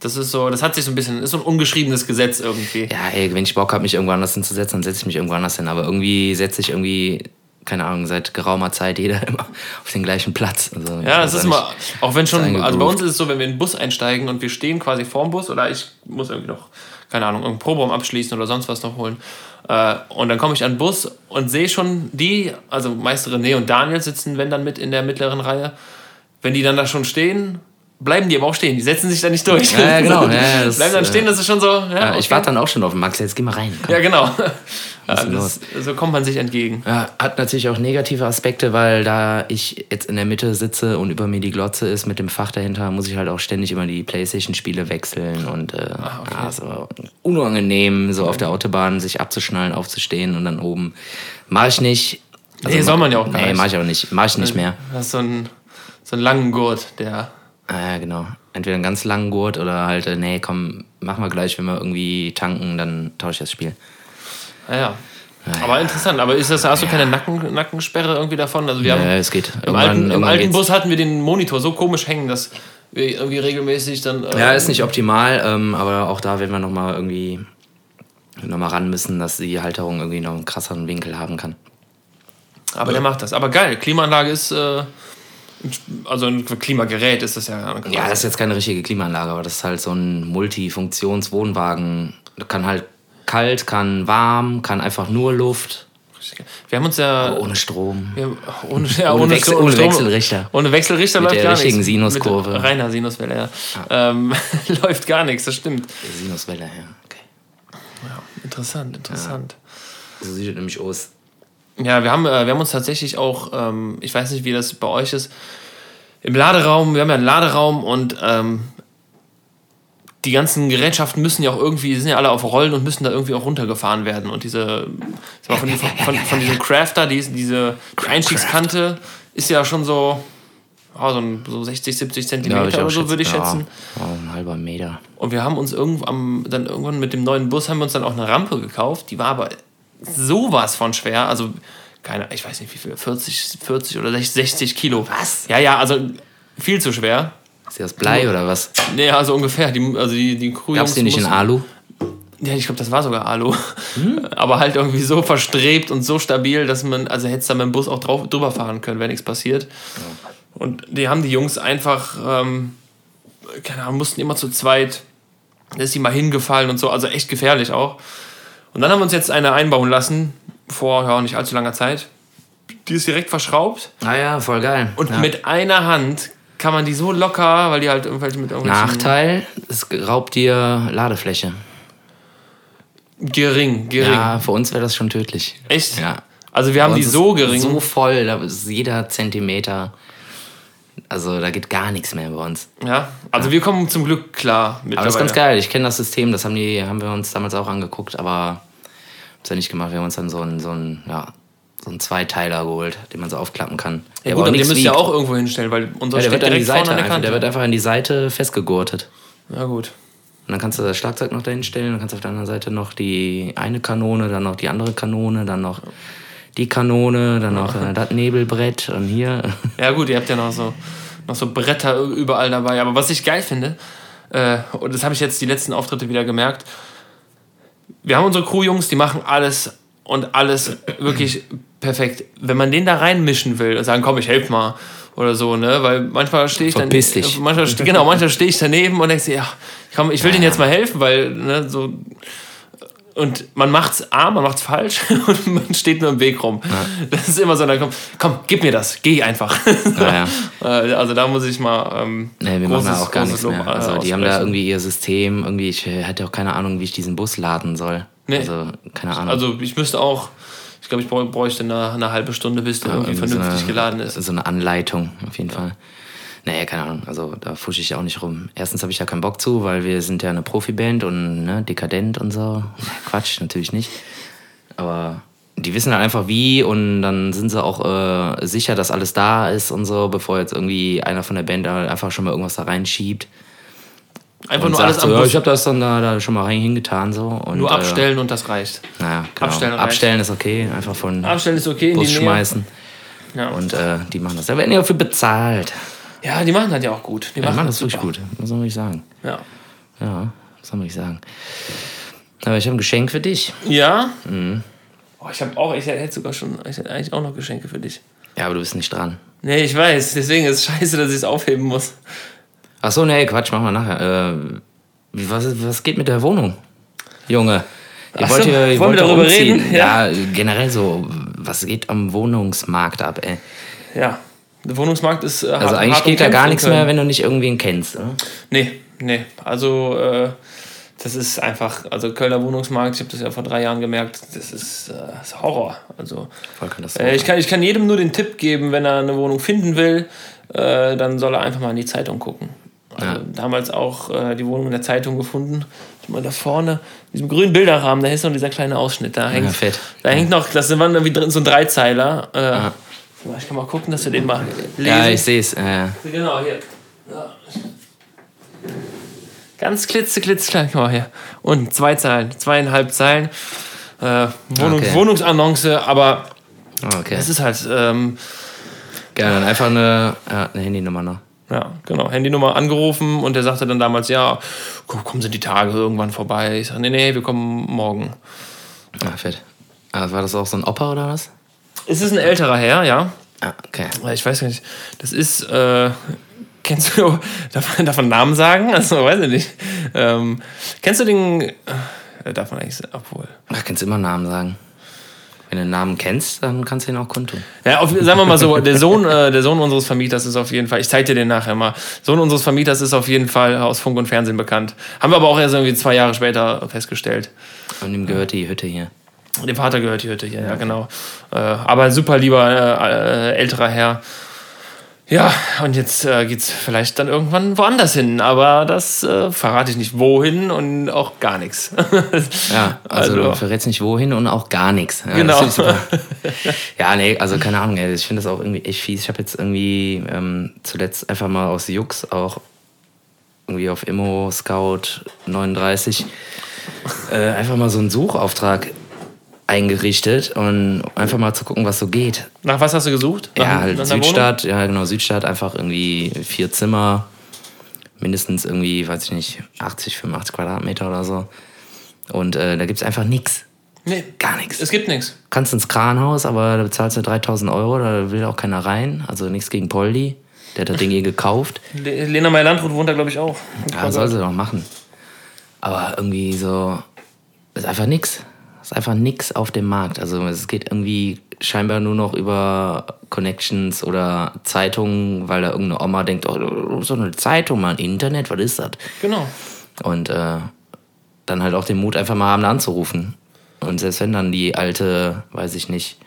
Das ist so, das hat sich so ein bisschen, ist so ein ungeschriebenes Gesetz irgendwie. Ja, ey, wenn ich Bock habe, mich irgendwo anders hinzusetzen, dann setze ich mich irgendwo anders hin. Aber irgendwie setze ich irgendwie, keine Ahnung, seit geraumer Zeit jeder [laughs] immer auf den gleichen Platz. Also, Ja, das ist mal, auch wenn schon, also bei uns ist es so, wenn wir in den Bus einsteigen und wir stehen quasi vorm Bus oder ich muss irgendwie noch, keine Ahnung, irgendeinen Proberaum abschließen oder sonst was noch holen. Äh, und dann komme ich an den Bus und sehe schon die, also meist René und Daniel sitzen, wenn dann mit in der mittleren Reihe. Wenn die dann da schon stehen, bleiben die aber auch stehen. Die setzen sich da nicht durch. Ja, ja, genau. [laughs] Ja, bleiben dann stehen, äh, das ist schon so. Ja, Ja, Ich okay. warte dann auch schon auf den Max, jetzt geh mal rein. Komm. Ja, genau. Das, so kommt man sich entgegen. Ja, hat natürlich auch negative Aspekte, weil da ich jetzt in der Mitte sitze und über mir die Glotze ist mit dem Fach dahinter, muss ich halt auch ständig immer die Playstation-Spiele wechseln und äh, Ah, okay. ja, so unangenehm, so auf der Autobahn sich abzuschnallen, aufzustehen und dann oben. Mache ich nicht. Nee, soll man ja auch gar Nee, nicht. mache ich auch nicht. Mache ich nicht mehr. Das ist so ein, so einen langen Gurt, der. Ah, Ja, genau. Entweder einen ganz langen Gurt oder halt, äh, nee, komm, machen wir gleich, wenn wir irgendwie tanken, dann tausche ich das Spiel. Naja. Aber interessant, aber ist das, hast du keine Nacken, Nackensperre irgendwie davon? Also wir haben Ja, es geht. im alten, im alten. Bus hatten wir den Monitor so komisch hängen, dass wir irgendwie regelmäßig dann. äh, Ja, ist nicht optimal, ähm, aber auch da werden wir nochmal irgendwie noch mal ran müssen, dass die Halterung irgendwie noch einen krasseren Winkel haben kann. Aber der macht das. Aber geil, Klimaanlage ist. Äh, also ein Klimagerät ist das ja. Ja, das ist jetzt keine richtige Klimaanlage, aber das ist halt so ein Multifunktionswohnwagen. Kann halt kalt, kann warm, kann einfach nur Luft, Wir haben uns ja. ohne Strom. wir haben, ohne, ja, Ohne Wechsel- ohne Wechselrichter. Ohne Wechselrichter Mit läuft der gar richtigen nichts. Sinuskurve. Mit reiner Sinuswelle, ja. Ähm, [laughs] läuft gar nichts, das stimmt. Sinuswelle, ja. Okay. Interessant, interessant. So sieht es nämlich aus. Ja, wir haben, äh, wir haben uns tatsächlich auch, ähm, ich weiß nicht, wie das bei euch ist, im Laderaum, wir haben ja einen Laderaum und ähm, die ganzen Gerätschaften müssen ja auch irgendwie, die sind ja alle auf Rollen und müssen da irgendwie auch runtergefahren werden. Und diese, mal, von, von, von, von diesem Crafter, die, diese Einstiegskante ist ja schon so, ja, so, ein, so 60, 70 Zentimeter auch oder so, würde ich schätzen. Ja, ja, ein halber Meter. Und wir haben uns irgendwann, dann irgendwann mit dem neuen Bus haben wir uns dann auch eine Rampe gekauft. Die war aber sowas von schwer. Also, keine, ich weiß nicht wie viel, 40, 40 oder 60 Kilo. Was? Ja, ja, also viel zu schwer. Ist die aus Blei oder was? Nee, also ungefähr. Die, also die, die Crew Gab's die nicht in Alu? Ja, ich glaube, das war sogar Alu. Hm? [laughs] Aber halt irgendwie so verstrebt und so stabil, dass man, also hätte da mit dem Bus auch drauf, drüber fahren können, wenn nichts passiert. Und die haben die Jungs einfach, ähm, keine Ahnung, mussten immer zu zweit. Da ist die mal hingefallen und so, also echt gefährlich auch. Und dann haben wir uns jetzt eine einbauen lassen, vor ja, nicht allzu langer Zeit. Die ist direkt verschraubt Ah ja, voll geil. und ja. mit einer Hand kann man die so locker, weil die halt irgendwelche mit irgendwelchen Nachteil, es raubt dir Ladefläche. gering, gering. Ja, für uns wäre das schon tödlich. Echt? Ja. Also wir haben die so gering. So voll, da ist jeder Zentimeter. Also da geht gar nichts mehr bei uns. ja, also wir kommen zum Glück klar Aber das ist ganz geil. Ich kenne das System, das haben, die, haben wir uns damals auch angeguckt, aber haben es ja nicht gemacht. Wir haben uns dann so einen, so einen, ja, so einen Zweiteiler geholt, den man so aufklappen kann. Ja, Der gut, aber den müsst ihr wiegt. auch irgendwo hinstellen, weil unser Ja, der wird an die Seite an der einfach, Kante. der wird einfach an die Seite festgegurtet. ja gut. Und dann kannst du das Schlagzeug noch dahin stellen, dann kannst du auf der anderen Seite noch die eine Kanone, dann noch die andere Kanone, dann noch die Kanone, dann noch äh, das Nebelbrett und hier. Ja gut, ihr habt ja noch so, noch so Bretter überall dabei. Aber was ich geil finde, äh, und das habe ich jetzt die letzten Auftritte wieder gemerkt, wir haben unsere Crew-Jungs, die machen alles und alles wirklich perfekt. Wenn man den da reinmischen will und sagen, komm, ich helf mal oder so, ne, weil manchmal stehe ich dann, Verpiss dich. manchmal, ste- genau, manchmal stehe ich daneben und denke, ja, komm, ich will denen jetzt mal helfen, weil, ne, so, und man macht's A, man macht's falsch [laughs] und man steht nur im Weg rum. Das ist immer so, dann komm, komm, gib mir das, geh einfach. [laughs] Ja, Äh, Also da muss ich mal. Ähm, Nee, wir machen da großes- auch gar großes nichts mehr. Lob, äh, Also die haben da irgendwie ihr System, irgendwie, ich äh, hatte auch keine Ahnung, wie ich diesen Bus laden soll. Nee. Also, keine Ahnung. Also ich müsste auch. Ich glaube, ich bräuchte eine, eine halbe Stunde, bis der irgendwie Irgendwie vernünftig so eine, geladen ist. So eine Anleitung, auf jeden Fall. Naja, keine Ahnung, also da fusche ich ja auch nicht rum. Erstens habe ich ja keinen Bock zu, weil wir sind ja eine Profiband und ne, dekadent und so. [laughs] Quatsch, natürlich nicht. Aber die wissen halt einfach wie und dann sind sie auch äh, sicher, dass alles da ist und so, bevor jetzt irgendwie einer von der Band einfach schon mal irgendwas da reinschiebt. Einfach nur alles so, am ja, Bus. ich habe das dann da, da schon mal rein hingetan so. Und, Nur äh, abstellen und das reicht. Naja, genau. Abstellen Abstellen, reicht. ist okay, einfach von Abstellen ist okay in Bus schmeißen. Ja. Und äh, die machen das. Da werden ja auch für bezahlt. ja, die machen das ja auch gut. Die Die machen das super. wirklich gut, muss man wirklich sagen. Ja. Ja, muss man wirklich sagen. Aber ich habe ein Geschenk für dich. Ja? Mhm. Oh, ich habe auch, ich hätte sogar schon, ich hätte eigentlich auch noch Geschenke für dich. Ja, aber du bist nicht dran. Nee, ich weiß, deswegen ist es scheiße, dass ich es aufheben muss. Ach so, nee, Quatsch, machen wir nachher. Äh, was, was geht mit der Wohnung? Junge. Ihr Ach wollt so, ihr wollen wir wollt darüber umziehen. reden? Ja. generell so, was geht am Wohnungsmarkt ab, ey? Ja. Der Wohnungsmarkt ist. Äh, Also hart- eigentlich hart geht da gar nichts mehr, wenn du nicht irgendwen kennst. Oder? Nee, nee. Also, äh, das ist einfach, also Kölner Wohnungsmarkt, ich habe das ja vor drei Jahren gemerkt, das ist, äh, das ist Horror. Also, äh, ich, kann, ich kann jedem nur den Tipp geben, wenn er eine Wohnung finden will, äh, dann soll er einfach mal in die Zeitung gucken. Also, Ja. damals auch äh, die Wohnung in der Zeitung gefunden. Ich meine, da vorne, in diesem grünen Bilderrahmen, da ist noch dieser kleine Ausschnitt. Da hängt, fett. Da hängt noch, das waren irgendwie drin, so ein Dreizeiler. Äh, Ich kann mal gucken, dass wir den mal lesen. ja, ich sehe es. Äh, Genau, hier. Ja. Ganz klitze, klitzeklein, guck mal hier. Und zwei Zeilen, zweieinhalb Zeilen. Äh, Wohnung, Okay. Wohnungsannonce, aber okay. es ist halt, ähm, Gerne, dann einfach eine, ja, eine Handynummer noch. Ja, genau, Handynummer angerufen und der sagte dann damals, ja, komm, kommen sind die Tage irgendwann vorbei. Ich sage, nee, nee, wir kommen morgen. Ah, fett. Ah, war das auch so ein Opa oder was? Es ist ein älterer Herr, ja. Ah, okay. Ich weiß gar nicht, das ist, äh, kennst du, [laughs] darf man, darf man Namen sagen? Also, weiß ich nicht. Ähm, kennst du den, äh, darf man eigentlich, obwohl. Ach, kannst immer Namen sagen. Wenn du den Namen kennst, dann kannst du ihn auch kundtun. Ja, auf, sagen wir mal so, der Sohn, äh, der Sohn unseres Vermieters ist auf jeden Fall, ich zeige dir den nachher mal, Sohn unseres Vermieters ist auf jeden Fall aus Funk und Fernsehen bekannt. Haben wir aber auch erst irgendwie zwei Jahre später festgestellt. Und ihm gehört die Hütte hier. Dem Vater gehört die Hütte hier, ja, genau. Äh, aber ein super lieber äh, äh, älterer Herr. Ja, und jetzt äh, geht's vielleicht dann irgendwann woanders hin, aber das äh, verrate ich nicht wohin und auch gar nichts. [laughs] Ja, also, Also- du verrätst nicht wohin und auch gar nichts. Ja, Genau. [laughs] ja, nee, also keine Ahnung, ey, ich finde das auch irgendwie echt fies. Ich habe jetzt irgendwie ähm, zuletzt einfach mal aus Jux auch irgendwie auf Immo Scout 39 äh, einfach mal so einen Suchauftrag eingerichtet und einfach mal zu gucken, was so geht. Nach was hast du gesucht? Nach, Ja, halt? Südstadt, ja genau, Südstadt, einfach irgendwie vier Zimmer, mindestens irgendwie, weiß ich nicht, 80, 85 Quadratmeter oder so. Und äh, da gibt's einfach nichts. Nee, Gar nichts. es gibt nichts. Kannst ins Kranhaus, aber da bezahlst du 3000 Euro, da will auch keiner rein. Also nichts gegen Poldi. Der hat das Ding eh gekauft. Le- Lena Meyer-Landrut wohnt da, glaube ich, auch. Ja, soll sie doch machen. Aber irgendwie so, ist einfach nix. Ist einfach nix auf dem Markt. Also es geht irgendwie scheinbar nur noch über Connections oder Zeitungen, weil da irgendeine Oma denkt, oh, so eine Zeitung, mal Internet, was ist das? Genau. Und äh, dann halt auch den Mut, einfach mal haben anzurufen. Und selbst wenn dann die alte, weiß ich nicht,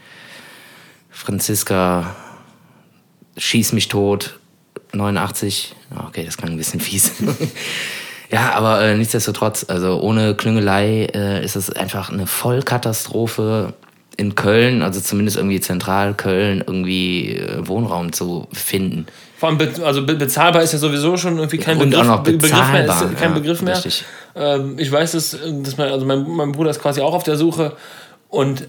Franziska schieß mich tot, 89, okay, das klang ein bisschen fies. [laughs] ja, aber äh, nichtsdestotrotz, also ohne Klüngelei äh, ist es einfach eine Vollkatastrophe in Köln, also zumindest irgendwie zentral Köln, irgendwie äh, Wohnraum zu finden. Vor allem, be also be bezahlbar ist ja sowieso schon irgendwie kein Und Begriff, auch noch Be- Begriff mehr. bezahlbar, Ist kein ja, Begriff mehr. richtig. Ähm, ich weiß, dass, dass mein, also mein, mein Bruder ist quasi auch auf der Suche und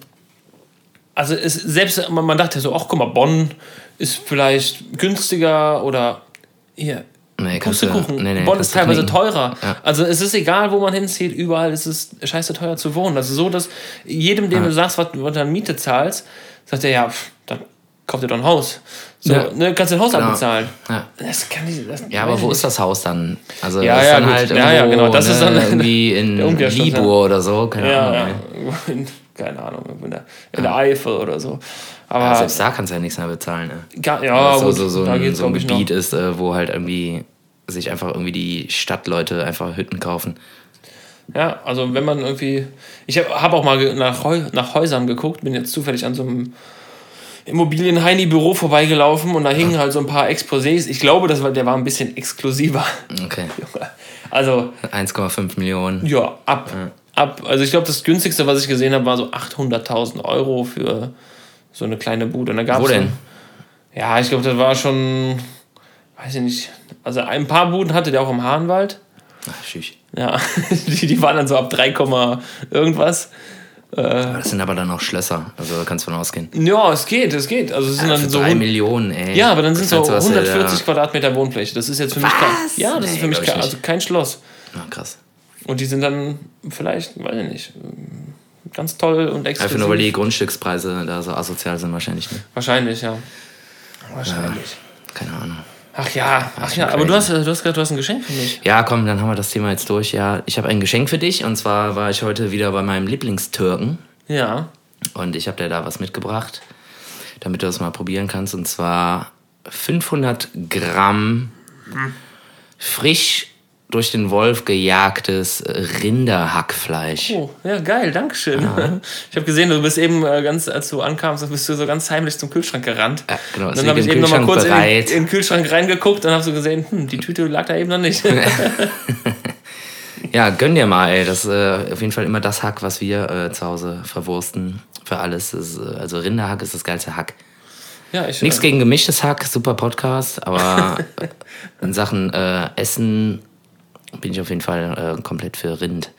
also es, selbst man, man dachte so, ach guck mal, Bonn ist vielleicht günstiger oder hier. Nee, Pustekuchen. nee, nee, Bonn ist teilweise knicken. teurer. Ja. Also es ist egal, wo man hinzieht, überall ist es scheiße teuer zu wohnen. Also so, dass jedem, dem du sagst, was, was du an Miete zahlst, sagt er, ja, pff, dann kauf dir doch ein Haus. So, Ja. ne, kannst du ein Haus Genau. abbezahlen. Ja. Das kann ich, das Ja, aber wo ist das Haus dann? Also Ja, das ist ja, dann gut. halt Ja, irgendwo, ja, genau, das ne, ist dann irgendwie [laughs] in Libur oder so, keine Ja, Ahnung. Ja. keine Ahnung, in der, in der Eifel oder so. Aber Ja, selbst da kannst du ja nichts mehr bezahlen. Ne? ga, ja, so, gut, so, so da ein, so ein Gebiet noch. ist, äh, wo halt irgendwie sich einfach irgendwie die Stadtleute einfach Hütten kaufen. Ja, also wenn man irgendwie. Ich habe hab auch mal nach, Heu, nach Häusern geguckt, bin jetzt zufällig an so einem Immobilien-Heini-Büro vorbeigelaufen und da hingen halt so ein paar Exposés. Ich glaube, das war, der war ein bisschen exklusiver. Okay. [laughs] Also, 1,5 Millionen. ja, ab. Ab. Also, ich glaube, das günstigste, was ich gesehen habe, war so 800.000 Euro für so eine kleine Bude. Und da gab's Wo denn? So, ja, ich glaube, das war schon. Weiß ich nicht. Also, ein paar Buden hatte der auch im Hahnwald. Ach, schüch. Ja, [laughs] die, die waren dann so ab 3, Komma irgendwas. Das sind aber dann auch Schlösser, also da kannst du von ausgehen. Ja, es geht, es geht. Also es sind Ja, dann so. drei hund- Millionen, ey. Ja, aber dann sind was der 140 da- Quadratmeter Wohnfläche. Das ist jetzt für mich kein. Was? Ja, das Nee, ist für mich kein, also kein Schloss. Ah, krass. Und die sind dann vielleicht, weiß ich nicht, ganz toll und Einfach exklusiv. nur, weil die Grundstückspreise da so asozial sind wahrscheinlich. Ne? Wahrscheinlich, ja. Wahrscheinlich. Keine Ahnung. Ach ja, ach ja. Aber du hast, du hast gesagt, du hast ein Geschenk für mich. Ja, komm, dann haben wir das Thema jetzt durch. Ja, ich habe ein Geschenk für dich und zwar war ich heute wieder bei meinem Lieblingstürken Ja. und ich habe dir da was mitgebracht, damit du das mal probieren kannst und zwar 500 Gramm frisch durch den Wolf gejagtes Rinderhackfleisch. Oh, ja, geil, danke schön. [laughs] Ich habe gesehen, du bist eben äh, ganz, als du ankamst, bist du so ganz heimlich zum Kühlschrank gerannt. Ja, genau, dann habe ich eben noch mal Kühlschrank kurz in den, bereit. in den Kühlschrank reingeguckt und habe so gesehen, hm, die Tüte lag da eben noch nicht. [laughs] [laughs] Ja, gönn dir mal, ey. Das ist äh, auf jeden Fall immer das Hack, was wir äh, zu Hause verwursten. Für alles. Ist, äh, also Rinderhack ist das geilste Hack. ja, ich, Nichts gegen gemischtes Hack, super Podcast, aber äh, in Sachen äh, Essen bin ich auf jeden Fall äh, komplett für Rind.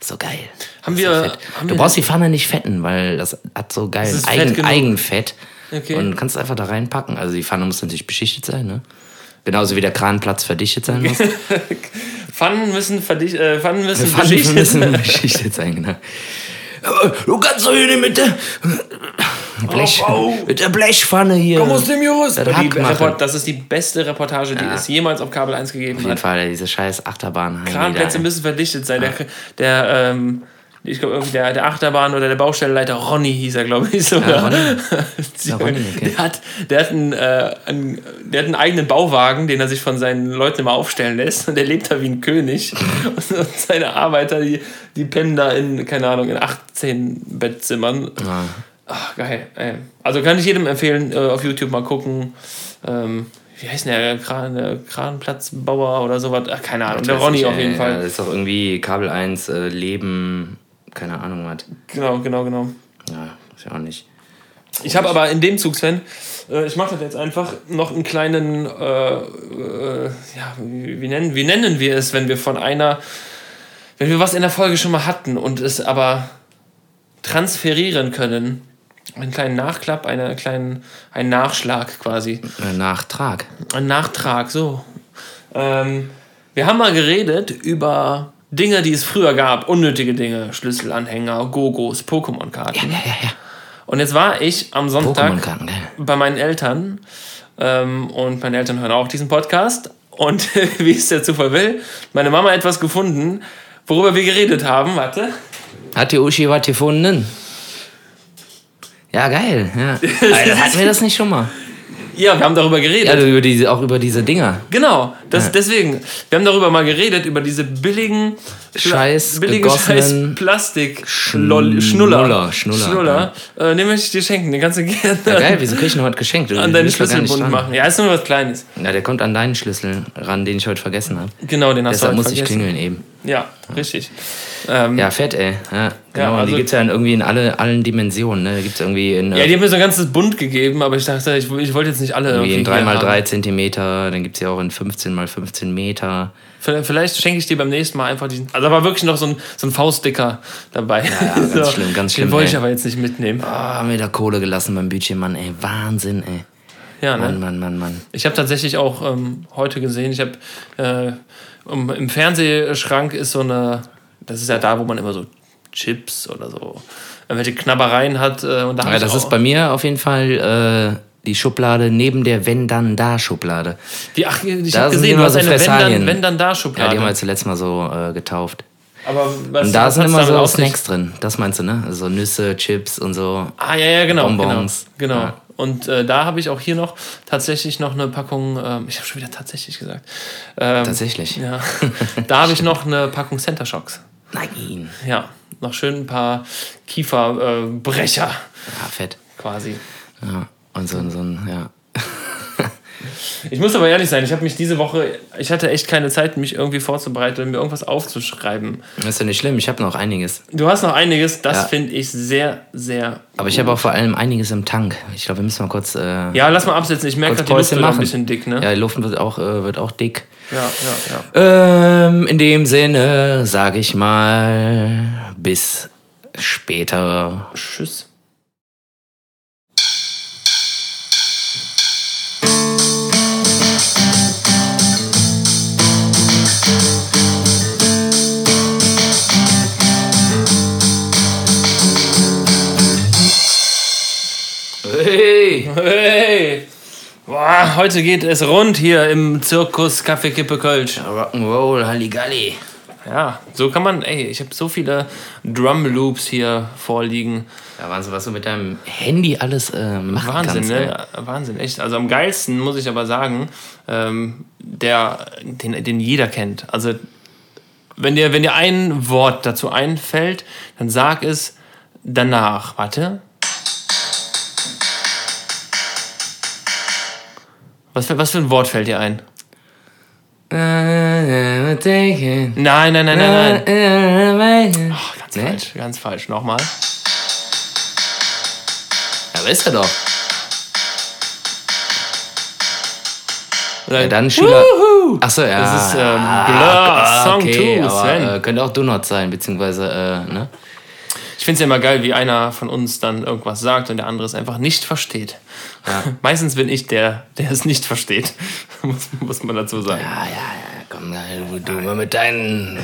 So geil. Haben wir- haben Du wir- brauchst die Pfanne nicht fetten, weil das hat so geil Eigen. Eigenfett. Okay. Und kannst einfach da reinpacken. Also die Pfanne muss natürlich beschichtet sein, ne? Genauso wie der Kranplatz verdichtet sein muss. [laughs] Pfannen müssen, verdicht, äh, Pfannen müssen Pfannen beschichtet müssen sein. beschichtet sein, genau. Du kannst doch hier nicht mit der Blech, Au, au. mit der Blechpfanne hier. Komm aus dem Jurist. Das. Report, das ist die beste Reportage, die es jemals auf Kabel 1 gegeben Auf jeden hat. Fall, diese scheiß Achterbahn. Kranplätze müssen verdichtet sein. Der, der, ähm, ich glaube, irgendwie der, der Achterbahn oder der Baustellenleiter Ronny hieß er, glaube ich. Sogar. Ronny. Die- [laughs] Ja, Ronny, okay. der, hat, der, hat einen, äh, einen, der hat einen eigenen Bauwagen, den er sich von seinen Leuten immer aufstellen lässt. Und der lebt da wie ein König. [laughs] Und, und seine Arbeiter, die, die pennen da in, keine Ahnung, in 18 Bettzimmern. Ja. Ach, geil. Ey. Also kann ich jedem empfehlen, äh, auf YouTube mal gucken. Ähm, wie heißt denn der? Kran, Kranplatzbauer oder sowas? Ach, keine Ahnung. Der Ronny ich, auf jeden Fall. Das ist doch irgendwie Kabel 1, äh, Leben, keine Ahnung was. Genau, genau, genau. Ja, ist ja auch nicht. Ich habe aber in dem Zug, Sven, äh, ich mache das jetzt einfach noch einen kleinen, äh, äh, ja, wie, wie, nennen, wie nennen wir es, wenn wir von einer, wenn wir was in der Folge schon mal hatten und es aber transferieren können. Einen kleinen Nachklapp, einen kleinen, einen Nachschlag quasi. Äh, Nachtrag. Ein Nachtrag, so. Ähm, wir haben mal geredet über Dinge, die es früher gab, unnötige Dinge, Schlüsselanhänger, Gogos, Pokémon-Karten. Ja, ja, ja. Und jetzt war ich am Sonntag bei meinen Eltern ähm, und meine Eltern hören auch diesen Podcast. Und [laughs] wie es der Zufall will, meine Mama hat etwas gefunden, worüber wir geredet haben. Warte. Hat die Uschi was gefunden? Ja, geil. Ja. [laughs] Alter, hatten wir das nicht schon mal? Ja, wir haben darüber geredet. Ja, über diese, auch über diese Dinger. Genau, das, deswegen. Wir haben darüber mal geredet, über diese billigen, Scheiß billige Scheiß Plastik Schnuller. Schnuller. Schnuller, Schnuller. Äh, den möchte ich dir schenken, den kannst du gerne Ja, geil, wieso krieg ich noch heute geschenkt? An deinen Schlüsselbund machen. Ja, ist nur was Kleines. Ja, der kommt an deinen Schlüssel ran, den ich heute vergessen habe. Genau, den hast Deshalb du muss halt ich vergessen. klingeln eben. Ja, richtig. Ähm, Ja, fett, ey. Ja, genau. also- die gibt's ja in irgendwie in alle, allen Dimensionen. Ne? Gibt's irgendwie in, ja, die haben mir so ein ganzes Bund gegeben, aber ich dachte, ich, ich wollte jetzt nicht alle irgendwie irgendwie in hier 3x3 haben. Zentimeter, dann gibt's ja auch in 15 x 15 Meter. Vielleicht, schenke ich dir beim nächsten Mal einfach diesen. Also da war wirklich noch so ein, so ein Faustdicker dabei. Ja, ja, ganz [laughs] schlimm, ganz schlimm, Den wollte ich aber jetzt nicht mitnehmen. Ah, haben wir da Kohle gelassen beim Bütchen, Mann, ey. Wahnsinn, ey. Ja, ne? Mann, Mann, Mann, Mann. Ich habe tatsächlich auch ähm, heute gesehen, ich habe äh, um, im Fernsehschrank ist so eine, das ist ja da, wo man immer so Chips oder so irgendwelche Knabbereien hat. Äh, und da Ja, das ist bei mir auf jeden Fall äh, die Schublade neben der Wenn-Dann-Da-Schublade. die, ach, ich Da habe gesehen, du hast eine wenn dann, Fressalien. wenn dann da Ja, die haben wir zuletzt mal so äh, getauft. Aber was, Und da was sind immer so? Snacks drin. Das meinst du, ne? Also Nüsse, Chips und so. Ah, ja, ja, genau. Bonbons. Genau. genau. Ja. Und äh, da habe ich auch hier noch tatsächlich noch eine Packung, ähm, ich habe schon wieder tatsächlich gesagt. Ähm, Tatsächlich. Ja. [laughs] da habe ich noch eine Packung Center Shocks. Nein. Ja, noch schön ein paar Kieferbrecher äh, Ja, fett. quasi. Ja. Und so, so ein, ja. Ich muss aber ehrlich sein, ich habe mich diese Woche, ich hatte echt keine Zeit, mich irgendwie vorzubereiten mir irgendwas aufzuschreiben. Das ist ja nicht schlimm, ich habe noch einiges. Du hast noch einiges, das Ja. finde ich sehr, sehr. Aber ich habe auch vor allem einiges im Tank. Ich glaube, wir müssen mal kurz, äh, Ja, lass mal absetzen. Ich merke gerade, die Luft wird ein bisschen dick, ne? Ja, die Luft wird auch, äh, wird auch dick. ja, ja. ja. Ähm, in dem Sinne sage ich mal bis später. Tschüss. Hey! Hey! Boah, heute geht es rund hier im Zirkus Kaffee Kippe Kölsch. Rock'n'Roll, Halligalli. Ja, so kann man, ey, ich habe so viele Drum Loops hier vorliegen. Ja, Wahnsinn, was du mit deinem Handy alles äh, machen Wahnsinn, kannst. ne? ey. Ja, Wahnsinn, echt. Also am geilsten muss ich aber sagen, ähm, der, den, den jeder kennt. Also wenn dir, wenn dir ein Wort dazu einfällt, dann sag es danach. Warte. Was für, was für ein Wort fällt dir ein? Nein, nein, nein, nein, nein. Oh, ganz Nee? falsch, ganz falsch. Nochmal. Ja, aber ist er doch. Ja, dann Schüler. Achso, ja. Das ist ähm, Ah, Blur Song okay, 2, aber, Sven. äh, könnte auch Donut sein, beziehungsweise, äh, ne? Ich finde es ja immer geil, wie einer von uns dann irgendwas sagt und der andere es einfach nicht versteht. Ja. [laughs] Meistens bin ich der, der es nicht versteht, [laughs] muss, muss man dazu sagen. Ja, ja, ja, komm, du, mit deinen.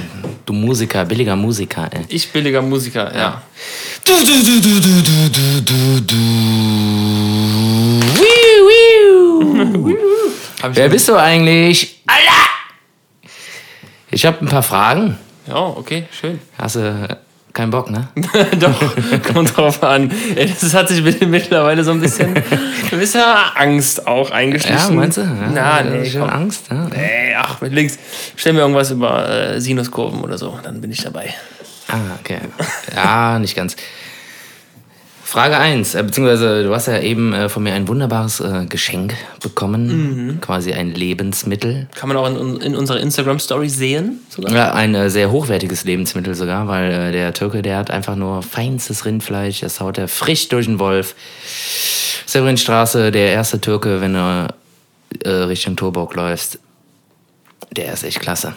Du Musiker, billiger Musiker, ey. Ich billiger Musiker, ja. Du, du, du, du, du, du, du, du. [laughs] Wer bist du eigentlich? Alter! Ich habe ein paar Fragen. Ja, okay, schön. Hast du keinen Bock, ne? [laughs] Doch, kommt drauf an. Ey, Das hat sich mit- mittlerweile so ein bisschen [laughs] gewisser Angst auch eingeschlichen. Ja, meinst du? Ja, Na, nee, schon komm. Angst, ja. Ey, ach, mit links. Stell mir irgendwas über äh, Sinuskurven oder so, dann bin ich dabei. Ah, okay. Ja, nicht ganz. Frage 1, äh, beziehungsweise du hast ja eben äh, von mir ein wunderbares äh, Geschenk bekommen, quasi ein Lebensmittel. Kann man auch in, in unserer Instagram-Story sehen? Sogar? Ja, ein äh, sehr hochwertiges Lebensmittel sogar, weil äh, der Türke, der hat einfach nur feinstes Rindfleisch, das haut er frisch durch den Wolf. Severinstraße, der erste Türke, wenn du äh, Richtung Turburg läufst, der ist echt klasse.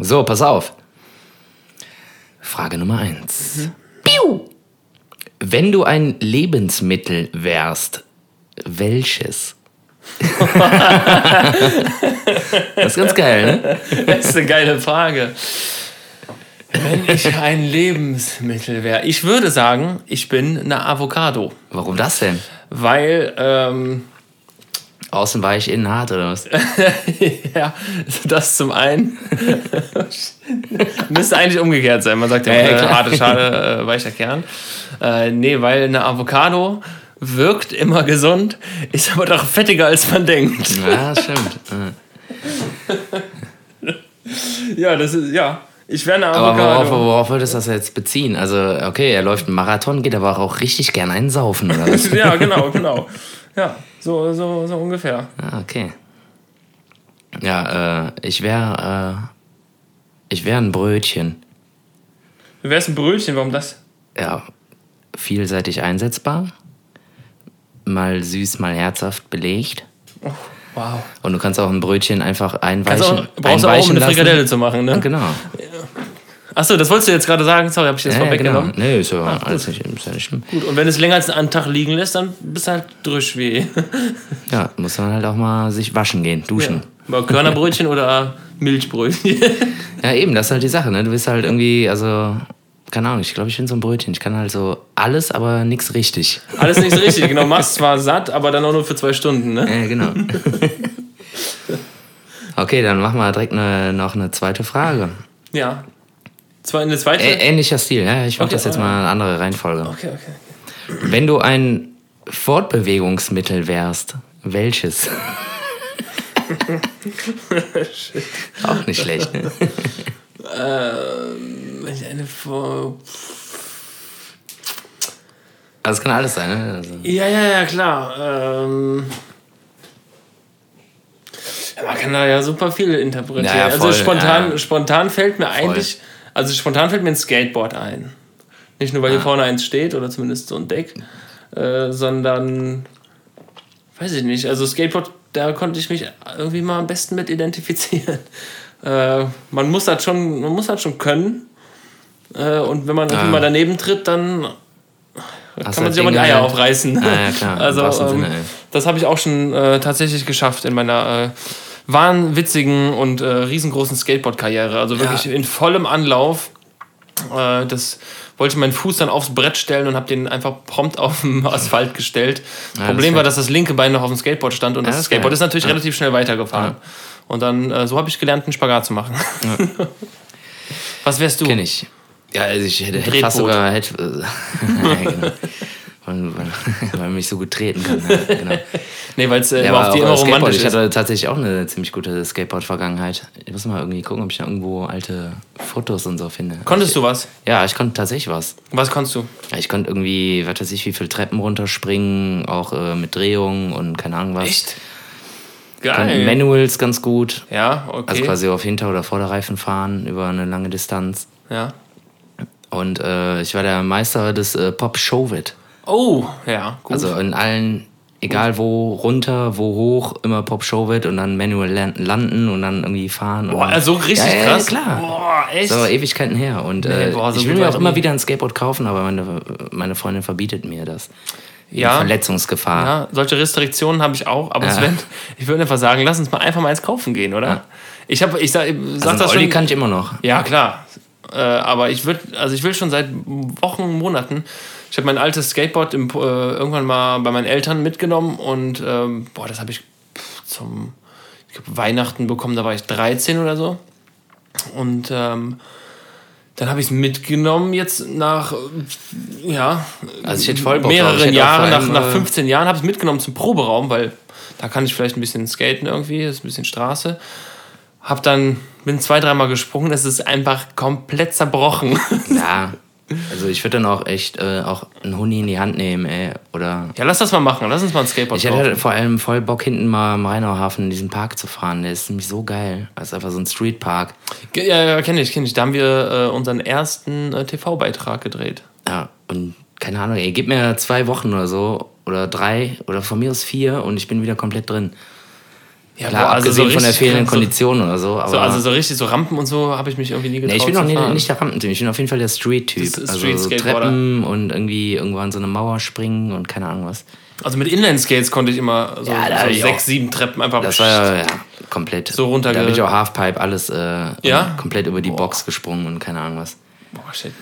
So, pass auf. Frage Nummer 1. Piu! Wenn du ein Lebensmittel wärst, welches? [laughs] das ist ganz geil, ne? Das ist eine geile Frage. Wenn ich ein Lebensmittel wäre, ich würde sagen, ich bin eine Avocado. Warum das denn? Weil ähm, Außen weich, innen hart oder was? [laughs] ja, das zum einen. Müsste eigentlich umgekehrt sein. Man sagt ja, äh, klar. harte Schale, äh, weicher Kern. Äh, nee, weil eine Avocado wirkt immer gesund, ist aber doch fettiger, als man denkt. Ja, stimmt. Ja. Ja, das ist, ja. Ich wäre eine Aber Avocado. worauf, worauf würdest du das jetzt beziehen? Also, okay, er läuft einen Marathon, geht aber auch richtig gern einen saufen, oder was? [laughs] ja, genau, genau. Ja, so, so, so ungefähr. Ah, okay. Ja, äh, ich wäre, äh, ich wäre ein Brötchen. Du wärst ein Brötchen, warum das? Ja, vielseitig einsetzbar. Mal süß, mal herzhaft belegt. Wow. Und du kannst auch ein Brötchen einfach Kannst einweichen. auch, brauchst du auch, um einweichen eine lassen. Frikadelle zu machen, ne? Genau. Achso, das wolltest du jetzt gerade sagen. Sorry, habe ich das Ja, ja, genau. Nee, ist ja alles nicht, ist ja nicht schlimm. Gut, und wenn es länger als einen Tag liegen lässt, dann bist du halt drüsch wie. [laughs] Ja, muss man halt auch mal sich waschen gehen, duschen. Ja. Körnerbrötchen oder Milchbrötchen. [laughs] Ja. eben, das ist halt die Sache, ne? Du bist halt irgendwie, also, keine Ahnung, ich glaube, ich bin so ein Brötchen. Ich kann halt so alles, aber nichts richtig. Alles nicht [laughs] so richtig. Genau, machst zwar satt, aber dann auch nur für zwei Stunden, ne? Ja, genau. okay, dann machen wir direkt eine, noch eine zweite Frage. Ja. Zwar eine zweite. Ä ähnlicher Stil, ja? Ich mache Okay, das jetzt ah, mal in eine andere Reihenfolge. okay, okay. Wenn du ein Fortbewegungsmittel wärst, welches? [laughs] Auch nicht schlecht, ne? Wenn ich eine Vor Also es kann alles sein, ne? Also, Ja, ja, ja, klar. Ähm man kann da ja super viel interpretieren. Ja, ja, voll, also spontan, ja. spontan fällt mir eigentlich, also spontan fällt mir ein Skateboard ein. Nicht nur, weil hier vorne eins steht oder zumindest so ein Deck, äh, sondern weiß ich nicht. Also Skateboard, da konnte ich mich irgendwie mal am besten mit identifizieren. [laughs] Äh, man muss das schon, man muss das schon können. Äh, und wenn man irgendwie Ja. mal daneben tritt, dann kann man sich aber die Eier aufreißen. Ah, ja, klar, [laughs] Also, ähm, Sinne, das habe ich auch schon äh, tatsächlich geschafft in meiner äh, wahnwitzigen und äh, riesengroßen Skateboard-Karriere. Also wirklich Ja. in vollem Anlauf. Äh, das wollte ich meinen Fuß dann aufs Brett stellen und habe den einfach prompt auf den [laughs] Asphalt gestellt. das Problem ist war, ja- dass das linke Bein noch auf dem Skateboard stand und Ja, das, das ist Skateboard geil. ist natürlich Ja. relativ schnell weitergefahren. Und dann, äh, so habe ich gelernt, einen Spagat zu machen. [laughs] Was wärst du? Kenn ich. Ja, also ich hätte, hätte fast sogar. Hätte, [laughs] ja, genau. Weil, weil, [laughs] man mich so gut treten kann. Ja, [laughs] genau. Nee, weil es äh, Ja, immer auf die immer romantisch Ich ist. hatte tatsächlich auch eine ziemlich gute Skateboard-Vergangenheit. Ich muss mal irgendwie gucken, ob ich da irgendwo alte Fotos und so finde. Konntest du was? Ja, ich konnte tatsächlich was. Was konntest du? Ja, Ich konnte irgendwie, was weiß ich, wie viele Treppen runterspringen, auch äh, mit Drehungen und keine Ahnung was. Konnte Geil. Manuals ganz gut. Ja, okay. Also quasi auf Hinter- oder Vorderreifen fahren über eine lange Distanz. ja. Und äh, ich war der Meister des äh, Pop Showit. Oh, ja, gut. Also in allen, egal wo runter, wo hoch, immer Pop Showit und dann manual lan- landen und dann irgendwie fahren. Boah, und also richtig ja, ja, krass. klar. Boah, echt? So Ewigkeiten her. Und Nee, äh, boah, so ich will mir auch ich immer nie. wieder ein Skateboard kaufen, aber meine, meine Freundin verbietet mir das. Ja. Verletzungsgefahr. ja, solche Restriktionen habe ich auch, aber Ja. Sven, ich würde einfach sagen, lass uns mal einfach mal eins kaufen gehen, oder? Ja. Ich habe, ich sag, sag Also das Olli schon. kann ich immer noch. Ja, klar. Äh, aber ich würde, also ich will schon seit Wochen, Monaten. Ich habe mein altes Skateboard im, äh, irgendwann mal bei meinen Eltern mitgenommen und ähm, boah, das habe ich zum ich glaub, Weihnachten bekommen. Da war ich 13 oder so. Und ähm, dann habe ich es mitgenommen jetzt nach äh, ja Also mehreren Jahren, nach, nach äh, 15 Jahren habe ich es mitgenommen zum Proberaum, weil da kann ich vielleicht ein bisschen skaten irgendwie, das ist ein bisschen Straße. Hab dann, bin zwei, dreimal gesprungen, es ist einfach komplett zerbrochen. Ja. [laughs] Also ich würde dann auch echt äh, auch einen Huni in die Hand nehmen, ey. Oder. ja, lass das mal machen, lass uns mal ein Skateboard Ich hätte vor allem voll Bock, hinten mal am Rheinauhafen in diesen Park zu fahren. Der ist nämlich so geil. Das ist einfach so ein Streetpark. Ja, ja, kenne ich, kenne ich. Da haben wir äh, unseren ersten äh, TV-Beitrag gedreht. Ja, und keine Ahnung, ey, gib mir zwei Wochen oder so. Oder drei oder von mir aus vier und ich bin wieder komplett drin. Ja, Klar, boah, also abgesehen so von der fehlenden so- Kondition oder so. Aber So, also so richtig, so Rampen und so habe ich mich irgendwie nie getraut nee, ich bin auch nicht, fahren. nicht der Rampentyp. Ich bin auf jeden Fall der Street-Typ. Ist Also Street-Skateboarder. Treppen und irgendwie irgendwo an so eine Mauer springen und keine Ahnung was. Also mit Inline-Skates konnte ich immer so, Ja, so ich sechs, sieben Treppen einfach Das war ja, ja komplett. So runterge- Da bin ich auch Halfpipe, alles äh, Ja? komplett über die Boah. Box gesprungen und keine Ahnung was. Boah, shit.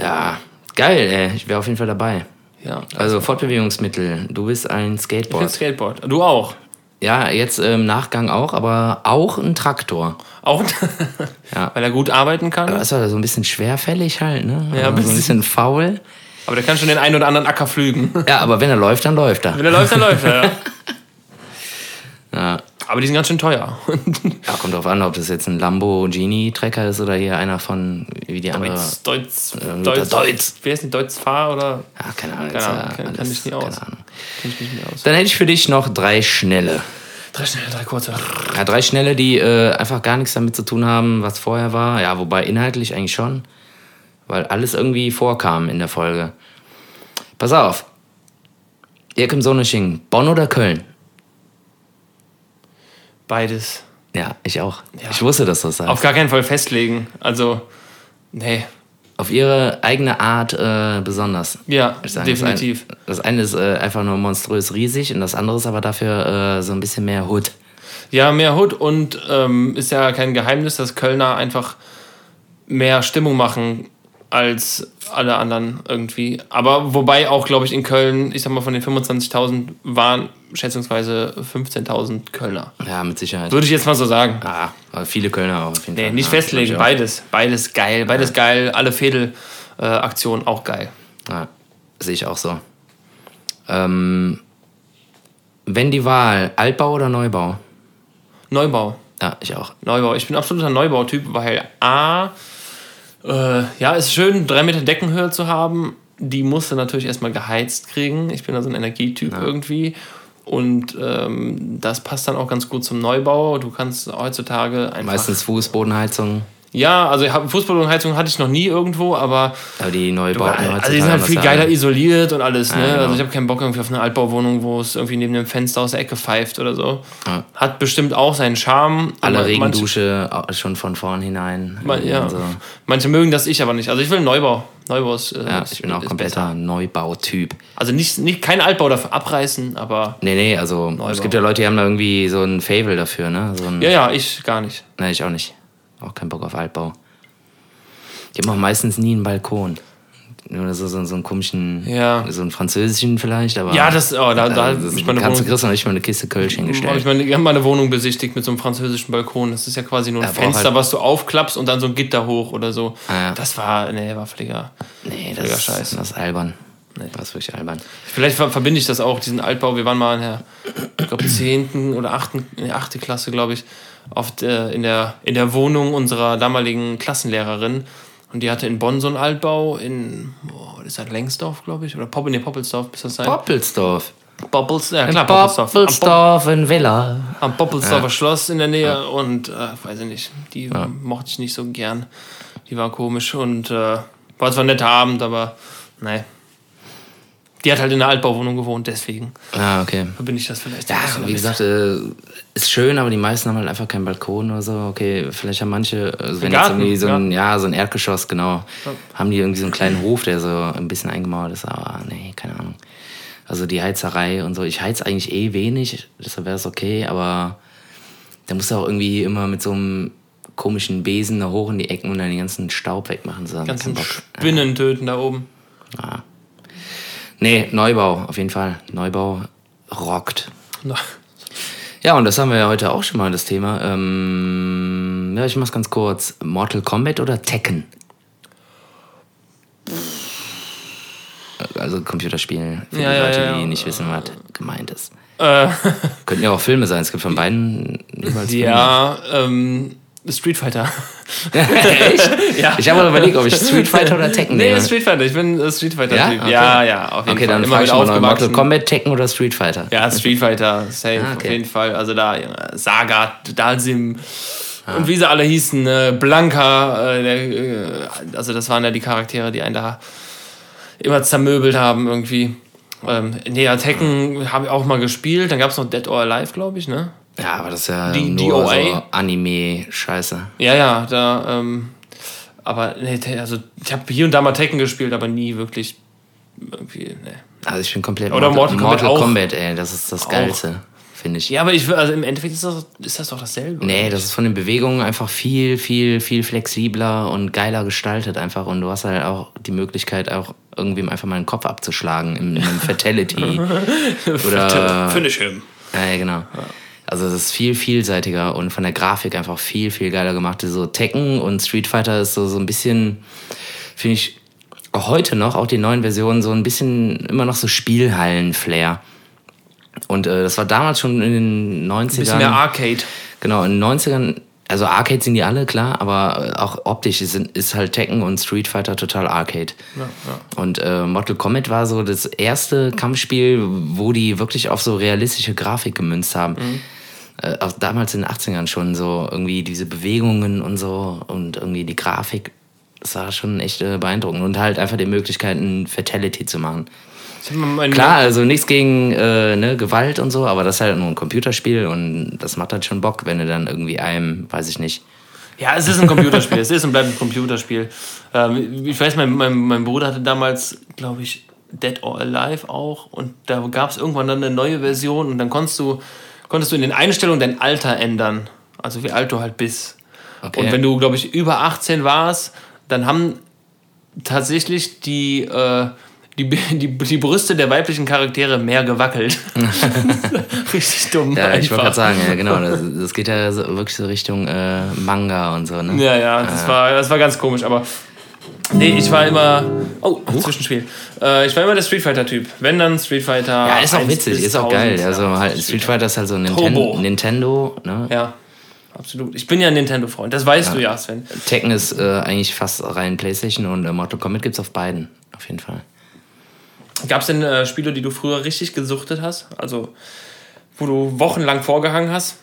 Ja, geil, ey. Ich wäre auf jeden Fall dabei. Ja. Also Fortbewegungsmittel. Du bist ein Ich Skateboard. bin Skateboard. Du auch. Ja, jetzt im Nachgang auch, aber auch ein Traktor. Auch, [laughs] Ja. weil er gut arbeiten kann. Das war so ein bisschen schwerfällig halt, ne? Ja, Also so ein bisschen faul. Aber der kann schon den einen oder anderen Acker pflügen. Ja, aber wenn er läuft, dann läuft er. Wenn er läuft, dann läuft er. Ja. [laughs] Ja. Aber die sind ganz schön teuer. ja, kommt drauf an, ob das jetzt ein Lamborghini-Trecker ist oder hier einer von, wie die andere. Deutz, Deutz, Ja, Deutz. Wer ist denn Deutz Fahr oder? Ja, keine Ahnung. Keine Ahnung, kenn- alles- ich nicht keine aus. Ahnung. Kenn ich nicht aus. Dann hätte ich für dich noch drei schnelle. Drei schnelle, drei kurze. Ja, drei schnelle, die äh, einfach gar nichts damit zu tun haben, was vorher war. Ja, wobei inhaltlich eigentlich schon. Weil alles irgendwie vorkam in der Folge. Pass auf. Ihr kommt Sonnesching. Bonn oder Köln? Beides. Ja, ich auch. Ja. Ich wusste, dass das sagst. Auf gar keinen Fall festlegen. Also, nee. Auf ihre eigene Art äh, besonders. Ja, Ich sag, definitiv. Das eine, das eine ist äh, einfach nur monströs riesig und das andere ist aber dafür äh, so ein bisschen mehr Hood. Ja, mehr Hood und ähm, ist ja kein Geheimnis, dass Kölner einfach mehr Stimmung machen als alle anderen irgendwie. Aber wobei auch, glaube ich, in Köln, ich sag mal, von den 25.000 waren schätzungsweise 15.000 Kölner. Ja, mit Sicherheit. Würde ich jetzt mal so sagen. Ah, viele Kölner auch auf jeden Nee, Fall. nicht ja, festlegen, beides. Beides geil, beides geil. Alle Fädel-Aktionen auch geil. Ja, sehe ich auch so. Ähm, wenn die Wahl, Altbau oder Neubau? Neubau. Ja, ich auch. Neubau. Ich bin absoluter Neubautyp, weil A, äh, ja, ist schön, drei Meter Deckenhöhe zu haben. Die musst du natürlich erstmal geheizt kriegen. Ich bin da so ein Energietyp irgendwie. Und ähm, das passt dann auch ganz gut zum Neubau. Du kannst heutzutage einfach. Meistens Fußbodenheizung, Ja, also ich hab- Fußbodenheizung hatte ich noch nie irgendwo, aber aber die Neubauten also die sind halt viel geiler isoliert und alles, ne? genau. Also ich habe keinen Bock irgendwie auf eine Altbauwohnung, wo es irgendwie neben dem Fenster aus der Ecke pfeift oder so. Ja. Hat bestimmt auch seinen Charme. Alle manche- Regendusche auch schon von vornherein. Man, ja. Also, Manche mögen das, ich aber nicht. Also ich will einen Neubau. Neubau ist, äh, ja, ich bin auch kompletter. Neubautyp. Also nicht, nicht kein Altbau dafür abreißen, aber Nee, nee, also es gibt ja Leute, die haben da irgendwie so ein Fable dafür, ne? So ein, ja, ja, ich gar nicht. Nee, ich auch nicht. Auch keinen Bock auf Altbau. Die haben auch meistens nie einen Balkon. Nur so, so, so einen komischen, Ja. so einen französischen vielleicht, aber. Ja, das, oh, da, da das ich meine Wohnung, kriegst noch nicht mal eine Kiste Kölsch hab hingestellt. ich meine, ich habe meine Wohnung besichtigt mit so einem französischen Balkon. Das ist ja quasi nur ein braucht Fenster, halt- was du aufklappst und dann so ein Gitter hoch oder so. Ah, ja. Das war, nee, war Flieger. nee, Völliger das, Scheiß. das ist albern. Das ist wirklich albern. Vielleicht ver verbinde ich das auch, diesen Altbau. Wir waren mal in der, ich glaube, 10. oder 8. nee, 8. Klasse, glaube ich, auf der, in, der, in der Wohnung unserer damaligen Klassenlehrerin. Und die hatte in Bonn so einen Altbau, in, oh, was ist das, Lengsdorf, glaube ich? Oder Pop, nee, Poppelsdorf, bis das sein? Poppelsdorf. Poppels, ja In klar, Poppelsdorf. Poppelsdorf in Villa. am Poppelsdorfer Schloss in der Nähe. Und, äh, weiß ich nicht, die mochte ich nicht so gern. Die war komisch und äh, war zwar ein netter Abend, aber, nein. Die hat halt in einer Altbauwohnung gewohnt, deswegen Ah, okay. verbinde ich das vielleicht. Ja, wie gesagt, äh, ist schön, aber die meisten haben halt einfach keinen Balkon oder so. Okay, vielleicht haben manche, also wenn jetzt Garten, irgendwie so ein, ja. so ein Erdgeschoss, genau, haben die irgendwie so einen kleinen Hof, der so ein bisschen eingemauert ist, aber nee, keine Ahnung. Also die Heizerei und so, ich heiz eigentlich eh wenig, deshalb wäre es okay, aber da musst du auch irgendwie immer mit so einem komischen Besen da hoch in die Ecken und dann den ganzen Staub wegmachen. So, ganzen. Spinnen töten da oben. Ja. Nee, Neubau, auf jeden Fall. Neubau rockt. Ja, und das haben wir ja heute auch schon mal, das Thema. Ähm, ja, ich mach's ganz kurz. Mortal Kombat oder Tekken? Also Computerspiele, für Ja, die Leute, ja, die ja. nicht wissen, was gemeint ist. Äh, Könnten ja auch Filme sein, es gibt von beiden ja, ähm, Street Fighter. [laughs] Echt? [laughs] ja. Ich habe mal überlegt, ob ich Street Fighter oder Tekken Nee, nehme. Street Fighter. Ich bin äh, Street Fighter-Typ. Okay. Ja, ja, auf jeden Okay, Fall. dann Immer ich mal neu. Mortal. Kombat, Tekken oder Street Fighter? Ja, Street Fighter, safe, Ah, okay. auf jeden Fall. Also da, Junge, Saga, Dalsim und wie sie alle hießen, ne? Blanca, äh, der, äh, also das waren ja die Charaktere, die einen da immer zermöbelt haben irgendwie. Ähm, nee, ja, Tekken habe ich auch mal gespielt. Dann gab es noch Dead or Alive, glaube ich, ne? Ja, aber das ist ja Die nur DOA? so Anime-Scheiße. Ja, ja, da, ähm, aber nee, also ich habe hier und da mal Tekken gespielt, aber nie wirklich irgendwie, ne. Also ich bin komplett Oder Mortal Kombat auch. Kombat, ey, das ist das Geilste, finde ich. Ja, aber ich also im Endeffekt ist das, ist das doch dasselbe. Nee, das ist von den Bewegungen einfach viel, viel, viel flexibler und geiler gestaltet einfach. Und du hast halt auch die Möglichkeit, auch irgendwem einfach mal den Kopf abzuschlagen in einem [laughs] Fatality. Oder. Finish him. Ja, ja, genau. Also es ist viel vielseitiger und von der Grafik einfach viel, viel geiler gemacht. So Tekken und Street Fighter ist so, so ein bisschen, finde ich, auch heute noch, auch die neuen Versionen, so ein bisschen immer noch so Spielhallen-Flair. Und äh, das war damals schon in den 90ern. Ein bisschen mehr Arcade. Genau, in den 90ern, also Arcade sind die alle, klar, aber auch optisch ist, ist halt Tekken und Street Fighter total Arcade. Ja, ja. Und äh, Mortal Kombat war so das erste Kampfspiel, wo die wirklich auf so realistische Grafik gemünzt haben. Mhm. Äh, auch damals in den 80ern schon so irgendwie diese Bewegungen und so und irgendwie die Grafik. Das war schon echt äh, beeindruckend. Und halt einfach die Möglichkeiten, Fatality zu machen. Klar, also nichts gegen äh, ne, Gewalt und so, aber das ist halt nur ein Computerspiel und das macht halt schon Bock, wenn du dann irgendwie einem, weiß ich nicht. Ja, es ist ein Computerspiel. es ist und bleibt ein Computerspiel. Ähm, ich weiß, mein, mein, mein Bruder hatte damals, glaube ich, Dead or Alive auch. Und da gab es irgendwann dann eine neue Version. Und dann konntest du, konntest du in den Einstellungen dein Alter ändern. Also wie alt du halt bist. Okay. Und wenn du, glaube ich, über 18 warst, dann haben tatsächlich die, äh, die, [laughs] die, die Brüste der weiblichen Charaktere mehr gewackelt. [laughs] Richtig dumm. Ja, ich wollte einfach. gerade sagen, ja genau, das, das geht ja so, wirklich so Richtung äh, Manga und so, ne? Ja, ja, das, war, das war ganz komisch, aber. Nee, ich war immer. Oh, Zwischenspiel. Äh, ich war immer der Street Fighter-Typ. Wenn dann Street Fighter. Ja, ist auch 1 witzig, ist auch 1000, geil. ja. Also halt, Street Fighter ist halt so. Ninten Nintendo, ne? Ja, absolut. Ich bin ja ein Nintendo-Freund, das weißt du ja, Sven. Tekken ist äh, eigentlich fast rein Playstation und äh, Mortal Kombat gibt's auf beiden, auf jeden Fall. Gab es denn äh, Spiele, die du früher richtig gesuchtet hast? Also, wo du wochenlang vorgehangen hast?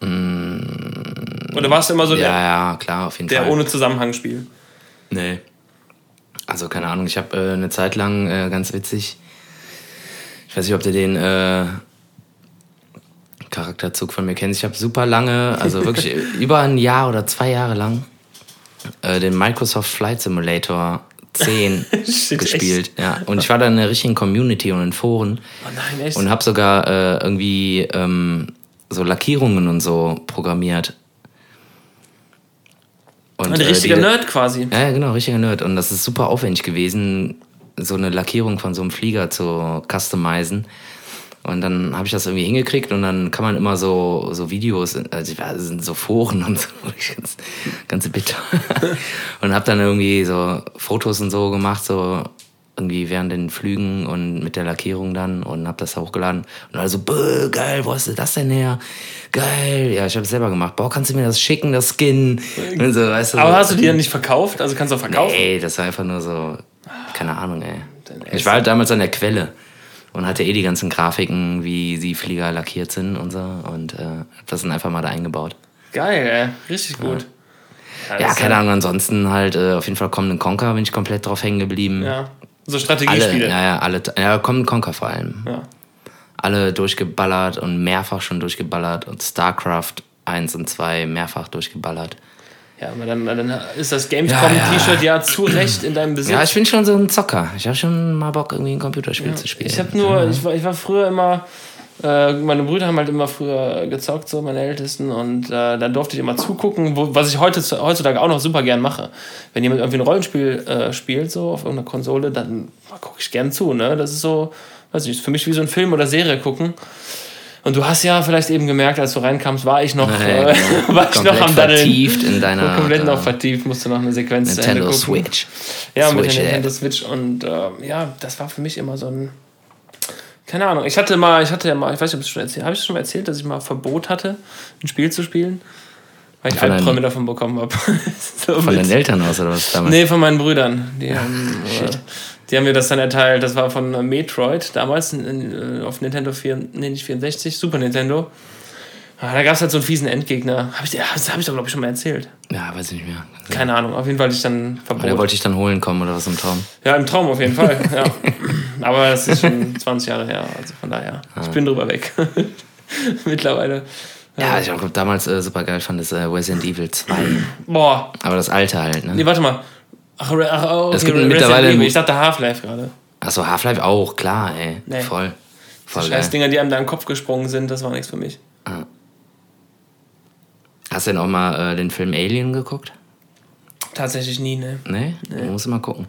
Oder warst du immer so Mm. Ja, der, ja, klar, auf jeden der Fall. ohne Zusammenhang spielt? Nee. Also keine Ahnung, ich habe äh, eine Zeit lang äh, ganz witzig. Ich weiß nicht, ob du den äh, Charakterzug von mir kennst. Ich habe super lange, also [laughs] wirklich über ein Jahr oder zwei Jahre lang, äh, den Microsoft Flight Simulator 10 [laughs] Shit, gespielt. Ja. Und ich war da in der richtigen Community und in Foren Oh nein, echt? und habe sogar äh, irgendwie ähm, so Lackierungen und so programmiert. Und, Ein äh, richtiger die- Nerd quasi. ja, genau, richtiger Nerd. Und das ist super aufwendig gewesen, so eine Lackierung von so einem Flieger zu customizen. Und dann habe ich das irgendwie hingekriegt und dann kann man immer so, so Videos, also sind so Foren und [laughs] so, ganz, ganz bitter. [laughs] und habe dann irgendwie so Fotos und so gemacht, so irgendwie während den Flügen und mit der Lackierung dann und habe das hochgeladen. Und alle so, "Bäh, geil, wo hast du das denn her? Geil, ja, ich habe es selber gemacht. Boah, kannst du mir das schicken, das Skin? Und so, weißt du, Aber so. hast du die dann nicht verkauft? Also kannst du auch verkaufen? Ey, das war einfach nur so, keine Ahnung, ey. Ich war halt damals an der Quelle und hatte eh die ganzen Grafiken, wie die Flieger lackiert sind und so und äh, hab das dann einfach mal da eingebaut. Geil, ey. Richtig gut. Ja, das keine ist Ahnung, ansonsten halt äh, auf jeden Fall Command Conquer bin ich komplett drauf hängen geblieben. Ja. So alle, Strategiespiele. ja, ja, alle, ja, Command Conquer vor allem. Ja. Alle durchgeballert und mehrfach schon durchgeballert und StarCraft 1 und 2 mehrfach durchgeballert. Ja, aber dann, dann ist das Gamescom-T-Shirt ja. zu Recht in deinem Besitz. Ja, ich bin schon so ein Zocker. Ich habe schon mal Bock, irgendwie ein Computerspiel zu spielen. Ich habe nur, ich war, ich war früher immer, äh, meine Brüder haben halt immer früher gezockt, so meine Ältesten, und äh, dann durfte ich immer zugucken, wo, was ich heute, heutzutage auch noch super gern mache. Wenn jemand irgendwie ein Rollenspiel äh, spielt, so auf irgendeiner Konsole, dann gucke ich gern zu, ne? Das ist so, weiß nicht, für mich wie so ein Film oder Serie gucken. Und du hast ja vielleicht eben gemerkt, als du reinkamst, war ich noch, Ja, äh, genau. [laughs] war ich noch am Daddeln. vertieft in deiner, komplett noch vertieft, musste noch eine Sequenz zu Ende Nintendo gucken. Switch. Ja, mit Switch, der ey. Nintendo Switch und äh, ja, das war für mich immer so ein. Keine Ahnung. Ich hatte mal, ich hatte ja mal, ich weiß nicht, ob ich es schon erzählt habe, ich schon mal erzählt, dass ich mal Verbot hatte, ein Spiel zu spielen, weil ich Albträume davon bekommen habe. [laughs] so Von deinen Eltern aus oder was damals? Nee, von meinen Brüdern. Die, haben, äh, die haben mir das dann erteilt. Das war von Metroid, damals in, äh, auf Nintendo 4, nee, nicht 64, Super Nintendo. Ah, da gab es halt so einen fiesen Endgegner. Hab ich, das habe ich doch, glaube ich, schon mal erzählt. Ja, weiß ich nicht mehr. Keine Ahnung. Auf jeden Fall ich dann Aber der Verbot. wollte ich dann holen kommen oder was im Traum. Ja, im Traum auf jeden Fall. [laughs] ja. Aber das ist schon 20 Jahre her. Also von daher, ich bin drüber weg. [laughs] Mittlerweile. Ja, ich auch damals äh, super geil fand, ist äh, Resident Evil 2. Boah. Aber das alte halt, ne? Nee, warte mal. Ach, ach oh, okay, Es gibt Resident mittlerweile- Evil. Ich dachte Half-Life gerade. Achso, Half-Life auch, klar, ey. Nee. Voll. Voll Die scheiß Dinger, die einem da den Kopf gesprungen sind, das war nichts für mich. Hast du denn auch mal äh, den Film Alien geguckt? Tatsächlich nie, ne? Nee? Du musst mal gucken.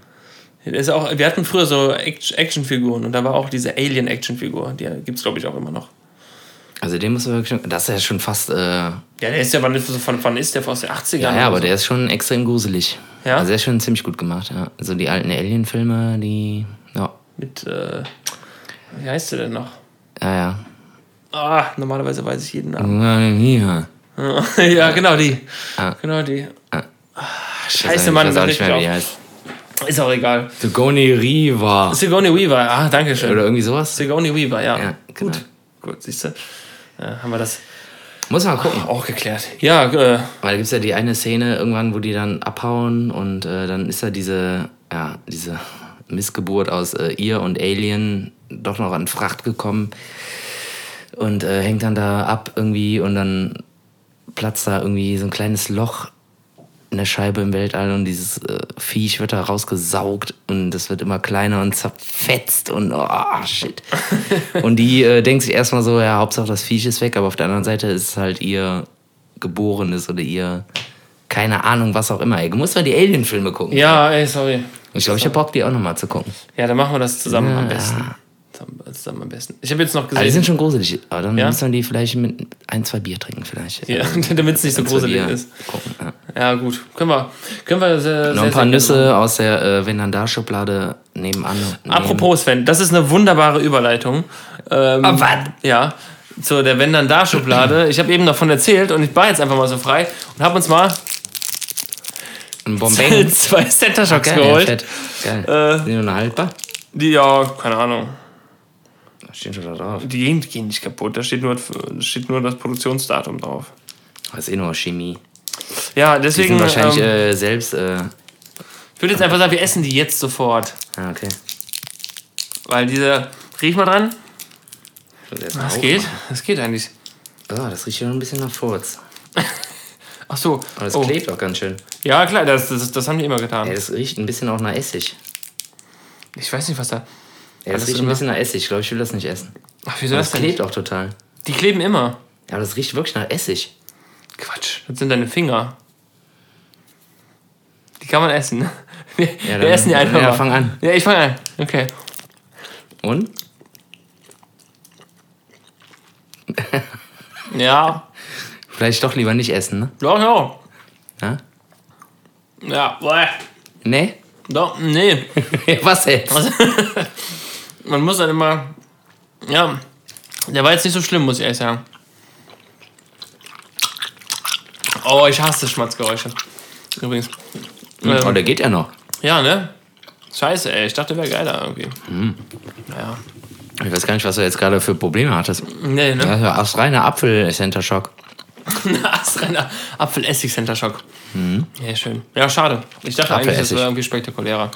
Ist auch, wir hatten früher so Act- Actionfiguren und da war auch diese Alien-Actionfigur. Die gibt es, glaube ich, auch immer noch. Also den muss man wirklich. Das ist ja schon fast. Äh, ja, Ja, der ist ja, wann ist, von, wann ist der aus den 80ern? ja, oder aber so? der ist schon extrem gruselig. Ja? Also der ist schon ziemlich gut gemacht, ja. Also die alten Alien-Filme, die. Ja. Mit, äh, wie heißt der denn noch? Ja, ja. Ah, normalerweise weiß ich jeden Namen. Ja. ja, [laughs] genau die. Ah. Genau die. Ah. Scheiße, Mann, das auch nicht mehr, wie heißt. Ist auch egal. Sigourney Riva. Sigourney Weaver, ah, danke schön. Oder irgendwie sowas. Sigourney Weaver, ja. Ja, genau. Gut, gut, siehst du. Ja, haben wir das Muss man mal gucken. auch geklärt. Ja, äh, Weil da gibt es ja die eine Szene irgendwann, wo die dann abhauen und äh, dann ist da diese, ja, diese Missgeburt aus äh, ihr und Alien doch noch an Fracht gekommen und äh, hängt dann da ab irgendwie und dann platzt da irgendwie so ein kleines Loch in der Scheibe im Weltall und dieses äh, Viech wird da rausgesaugt und das wird immer kleiner und zerfetzt und oh shit. [laughs] und die äh, denkt sich erstmal so, ja, Hauptsache das Viech ist weg, aber auf der anderen Seite ist es halt ihr Geborenes oder ihr, keine Ahnung, was auch immer. Du musst mal die Alien-Filme gucken. ja, ey, sorry. Ich glaube, ich hab Bock, die auch nochmal zu gucken. Ja, dann machen wir das zusammen am Ja. besten. Zusammen, zusammen am besten. Ich habe jetzt noch Aber die sind gesehen. schon gruselig. Aber dann Ja? muss man die vielleicht mit ein, zwei Bier trinken vielleicht. Ja, [laughs] damit es nicht so gruselig Bier ist. Gucken, ja. Ja, gut. Können wir, können wir sehr, Noch ein paar Nüsse aus der äh, Venandar-Schublade nebenan. nehmen. Apropos Sven, das ist eine wunderbare Überleitung. Ähm, Ah, was? Ja, zu der Wenn dann da Schublade. Ich habe eben davon erzählt und ich war jetzt einfach mal so frei und habe uns mal Ein Bombay. zwei Center Shocks Geil, ja, geholt. Geil. Äh, Sind die nur haltbar? Die, ja, keine Ahnung. Da steht schon da drauf. Die gehen, gehen nicht kaputt. Da steht nur, steht nur das Produktionsdatum drauf. Das ist eh nur Chemie. Ja, Die deswegen. sind wahrscheinlich ähm, äh, selbst. Äh, ich würde jetzt einfach sagen, wir essen die jetzt sofort. ah, okay. Weil diese. Riech mal dran. Das geht. Das geht eigentlich. Oh, das riecht schon ein bisschen nach Furz. [laughs] Ach so. Aber das oh. klebt auch ganz schön. Ja, klar, das, das, das haben die immer getan. Ja, das riecht ein bisschen auch nach Essig. Ich weiß nicht, was da. Ja, Alles das riecht ein bisschen nach Essig. Ich glaube, ich will das nicht essen. Ach, wieso das das klebt auch total. Die kleben immer. Ja, aber das riecht wirklich nach Essig. Quatsch. Das sind deine Finger. Die kann man essen. [laughs] Wir, wir dann- essen die einfach ja, mal. fang an. Ja, ich fange an. Okay. Und? [laughs] Ja. Vielleicht doch lieber nicht essen, ne? Doch, ja. Ja? Ja, boah. Nee? Doch, nee. [laughs] Was jetzt? Man muss dann immer. Ja. Der war jetzt nicht so schlimm, muss ich ehrlich sagen. Oh, ich hasse Schmatzgeräusche. Übrigens. Oh, Ähm, der geht ja noch. ja, ne? Scheiße, ey. Ich dachte, wäre geiler irgendwie. Mhm. Naja. Ich weiß gar nicht, was du jetzt gerade für Probleme hattest. Nee, ne? Ja, ja, astreiner Apfel-Center-Shock. Astreiner [laughs] Apfel-Essig-Center-Shock. Ja, schön. Ja, schade. Ich dachte eigentlich, das wäre irgendwie spektakulärer.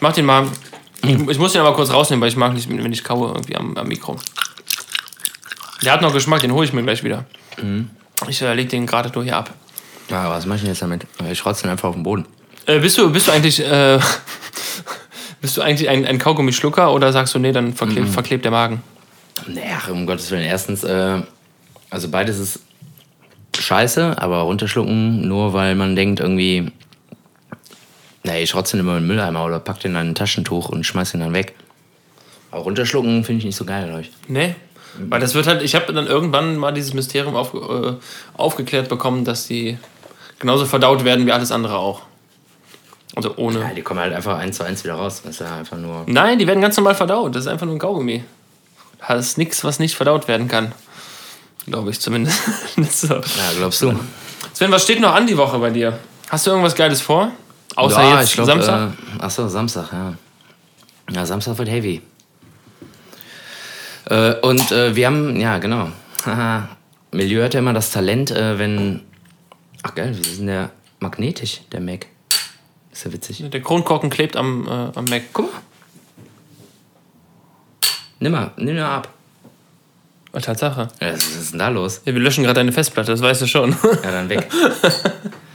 Ich mach den mal. Ich, ich muss den aber kurz rausnehmen, weil ich mag nicht, wenn ich kaue irgendwie am, am Mikro. Der hat noch Geschmack, den hole ich mir gleich wieder. Ich äh, leg den gerade nur hier ab. Ja, was mach ich denn jetzt damit? Ich rotze den einfach auf den Boden. Äh, bist, du, bist du eigentlich. Äh, [laughs] bist du eigentlich ein, ein Kaugummischlucker oder sagst du, nee, dann verklebt, verklebt der Magen? Naja, um Gottes Willen. Erstens, äh, also beides ist scheiße, aber runterschlucken, nur weil man denkt irgendwie, nee, ich rotze den immer in den Mülleimer oder pack den in ein Taschentuch und schmeiß den dann weg. Aber runterschlucken finde ich nicht so geil, glaube ich. Nee. Weil das wird halt, ich habe dann irgendwann mal dieses Mysterium auf, äh, aufgeklärt bekommen, dass die genauso verdaut werden wie alles andere auch. Also Ja, ohne. die kommen halt einfach eins zu eins wieder raus. Das ist ja einfach nur. Nein, die werden ganz normal verdaut. Das ist einfach nur ein Kaugummi. Das ist nichts, was nicht verdaut werden kann. Glaube ich zumindest. [laughs] Ja, glaubst du? Sven, was steht noch an die Woche bei dir? Hast du irgendwas Geiles vor? Außer ja, jetzt ich glaub, Samstag? Äh, achso, Samstag, ja. Ja, Samstag wird heavy. Äh, und äh, wir haben, ja, genau. Haha. [laughs] Milieu hat ja immer das Talent, äh, wenn. Ach geil, wie ist denn der magnetisch, der Mac? Ist ja witzig. Der Kronkorken klebt am, äh, am Mac. Guck mal. Nimm mal, nimm mal ab. Oh, Tatsache. Ja, was ist denn da los? Ja, wir löschen gerade deine Festplatte, das weißt du schon. Ja, dann weg. [laughs]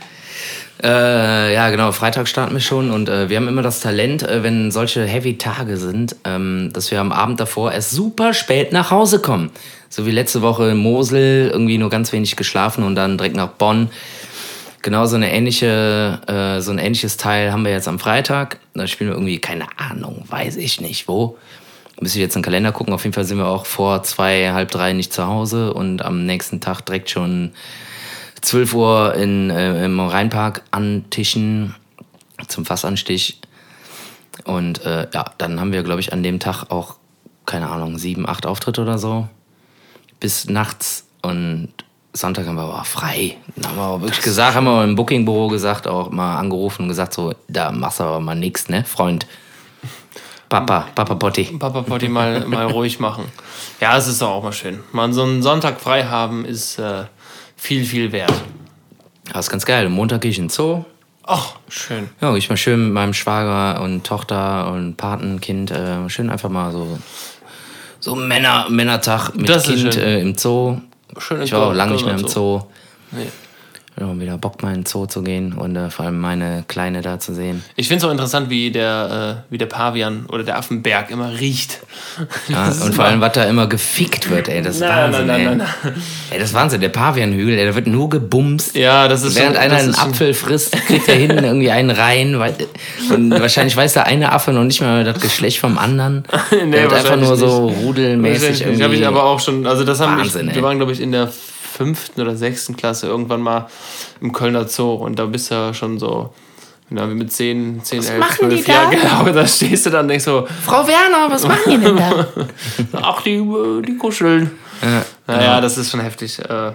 äh, ja, genau. Freitag starten wir schon und äh, wir haben immer das Talent, äh, wenn solche Heavy-Tage sind, ähm, dass wir am Abend davor erst super spät nach Hause kommen. So wie letzte Woche in Mosel, irgendwie nur ganz wenig geschlafen und dann direkt nach Bonn. Genau so eine ähnliche, äh, so ein ähnliches Teil haben wir jetzt am Freitag. Da spielen wir irgendwie, keine Ahnung, weiß ich nicht wo. Müsste ich jetzt in den Kalender gucken. Auf jeden Fall sind wir auch vor zwei, halb drei nicht zu Hause und am nächsten Tag direkt schon 12 Uhr in, äh, im Rheinpark antischen zum Fassanstich. Und äh, ja, dann haben wir, glaube ich, an dem Tag auch, keine Ahnung, sieben, acht Auftritte oder so. Bis nachts. Und Sonntag haben wir aber frei. Dann haben wir auch wirklich gesagt, haben wir im Bookingbüro gesagt, auch mal angerufen und gesagt, so, da machst du aber mal nichts, ne, Freund. Papa, Papa Potti. Papa Potti mal, mal ruhig machen. Ja, es ist doch auch mal schön. Mal so einen Sonntag frei haben ist äh, viel, viel wert. Das ist ganz geil. Montag gehe ich in den Zoo. Ach, schön. Ja, ich mal schön mit meinem Schwager und Tochter und Patenkind. Äh, schön einfach mal so, so Männer, Männertag mit Das Kind äh, im Zoo. Schön Ich war auch lange nicht mehr im Zoo. Nee. Ja, wieder Bock mal in den Zoo zu gehen und äh, vor allem meine Kleine da zu sehen. Ich finde es auch interessant, wie der, äh, wie der Pavian oder der Affenberg immer riecht. [laughs] Ja, Das und vor allem, was da immer gefickt wird, ey. Das ist Nein, Wahnsinn, nein, ey. nein, nein, Ey, das ist Wahnsinn. Der Pavianhügel, ey, da wird nur gebumst. Ja, das ist Während schon, einer das einen ist schon- Apfel frisst, kriegt er hinten irgendwie einen rein. weil- Und wahrscheinlich weiß der eine Affe noch nicht mal das Geschlecht vom anderen. [laughs] Nee, der hat einfach nur wahrscheinlich so nicht. rudelmäßig Das irgendwie. habe ich aber auch schon, also das haben Wahnsinn, ich, ey. wir waren glaube ich in der fünften oder sechsten Klasse irgendwann mal im Kölner Zoo und da bist du ja schon so, na, wie mit 10, 10, 11, machen die 12 Jahren, da? [laughs] genau, da stehst du dann und denkst so, Frau Werner, was machen die denn da? [laughs] ach, die, die kuscheln. ja, Naja, das ist schon heftig. äh.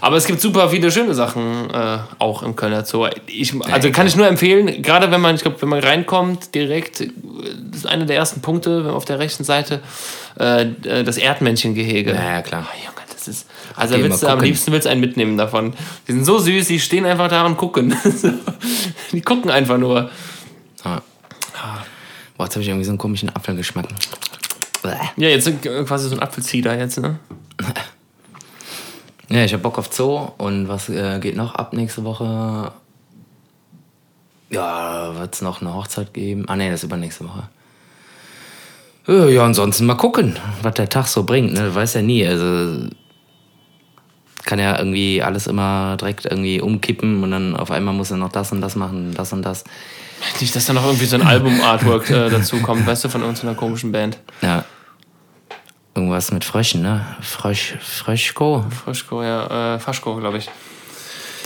Aber es gibt super viele schöne Sachen äh, auch im Kölner Zoo. Ich, also kann ich nur empfehlen, gerade wenn man, ich glaube, wenn man reinkommt, direkt, äh, das ist einer der ersten Punkte, auf der rechten Seite, äh, das Erdmännchengehege. ja, ja, klar. Oh, Junge, ist. Also Geh willst du, am liebsten willst du einen mitnehmen davon. Die sind so süß, die stehen einfach da und gucken. [laughs] die gucken einfach nur. Ja. Boah, jetzt habe ich irgendwie so einen komischen Apfelgeschmack. Ja, jetzt sind äh, quasi so ein Apfelzieder jetzt, ne? [laughs] Ja, ich habe Bock auf Zoo und was äh, geht noch ab nächste Woche? Ja, wird es noch eine Hochzeit geben? Ah, nee, das ist übernächste Woche. Äh, Ja, ansonsten mal gucken, was der Tag so bringt. Ne? Weiß ja nie. Also kann ja irgendwie alles immer direkt irgendwie umkippen und dann auf einmal muss er noch das und das machen, das und das. Nicht, dass da noch irgendwie so ein Album-Artwork äh, dazu kommt, weißt du, von irgendeiner komischen Band. Ja. Irgendwas mit Fröschen, ne? Frösch, Fröschko? Frischko, ja, äh, Faschko, glaube ich.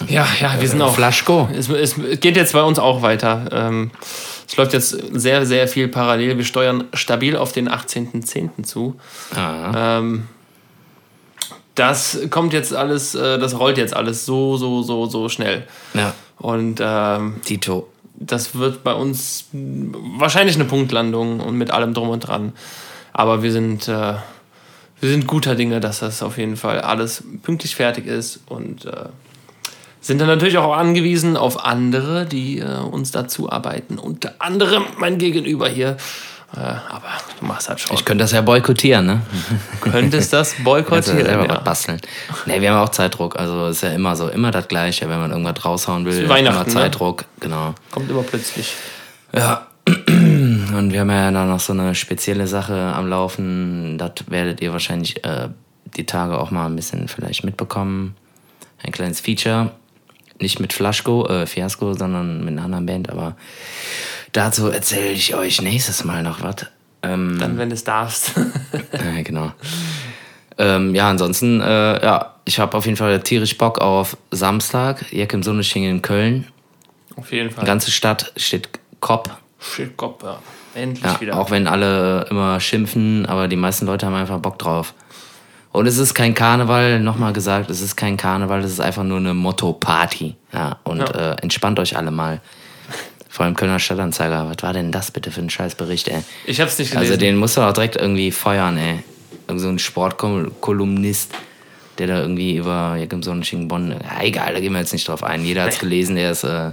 Ja, ja, wir sind auch. Flaschko. Es, es geht jetzt bei uns auch weiter. Ähm, es läuft jetzt sehr, sehr viel parallel. Wir steuern stabil auf den 18.10. zu. Ah, Ähm, das kommt jetzt alles, äh, das rollt jetzt alles so, so, so, so schnell. ja. Und ähm, Tito. das wird bei uns wahrscheinlich eine Punktlandung und mit allem drum und dran. Aber wir sind, äh, wir sind guter Dinge, dass das auf jeden Fall alles pünktlich fertig ist und äh, sind dann natürlich auch angewiesen auf andere, die äh, uns dazu arbeiten. Unter anderem mein Gegenüber hier. Äh, aber du machst halt schon. Ich könnte das ja boykottieren, ne? könntest das [laughs] boykottieren. selber ja. was basteln. Nee, wir haben auch Zeitdruck. Also ist ja immer so, immer das Gleiche, wenn man irgendwas raushauen will. ist Weihnachten, Immer ne? Zeitdruck, genau. Kommt immer plötzlich. Ja. [clears throat] Und wir haben ja dann noch so eine spezielle Sache am Laufen. Das werdet ihr wahrscheinlich äh, die Tage auch mal ein bisschen vielleicht mitbekommen. Ein kleines Feature. Nicht mit Flaschko, äh, Fiasco, sondern mit einer anderen Band. Aber dazu erzähle ich euch nächstes Mal noch was. Ähm, Dann, wenn du es darfst. [laughs] Ja, genau. Ähm, ja, ansonsten, äh, ja, ich habe auf jeden Fall tierisch Bock auf Samstag, Jack im Sonneschingen in Köln. auf jeden Fall. Die ganze Stadt steht Kopf. Shit, Kopf, ja. Endlich Ja, wieder. auch wenn alle immer schimpfen, aber die meisten Leute haben einfach Bock drauf. Und es ist kein Karneval, nochmal gesagt, es ist kein Karneval, es ist einfach nur eine Motto-Party. Ja, und Ja. Äh, entspannt euch alle mal. Vor allem Kölner Stadtanzeiger, was war denn das bitte für ein Scheißbericht, ey? ich hab's nicht gelesen. Also den musst du auch direkt irgendwie feuern, ey. Irgend so ein Sportkolumnist, der da irgendwie über Jack im Sonnenschein Bonn. Ja, egal, da gehen wir jetzt nicht drauf ein. Jeder hat's gelesen, der es äh,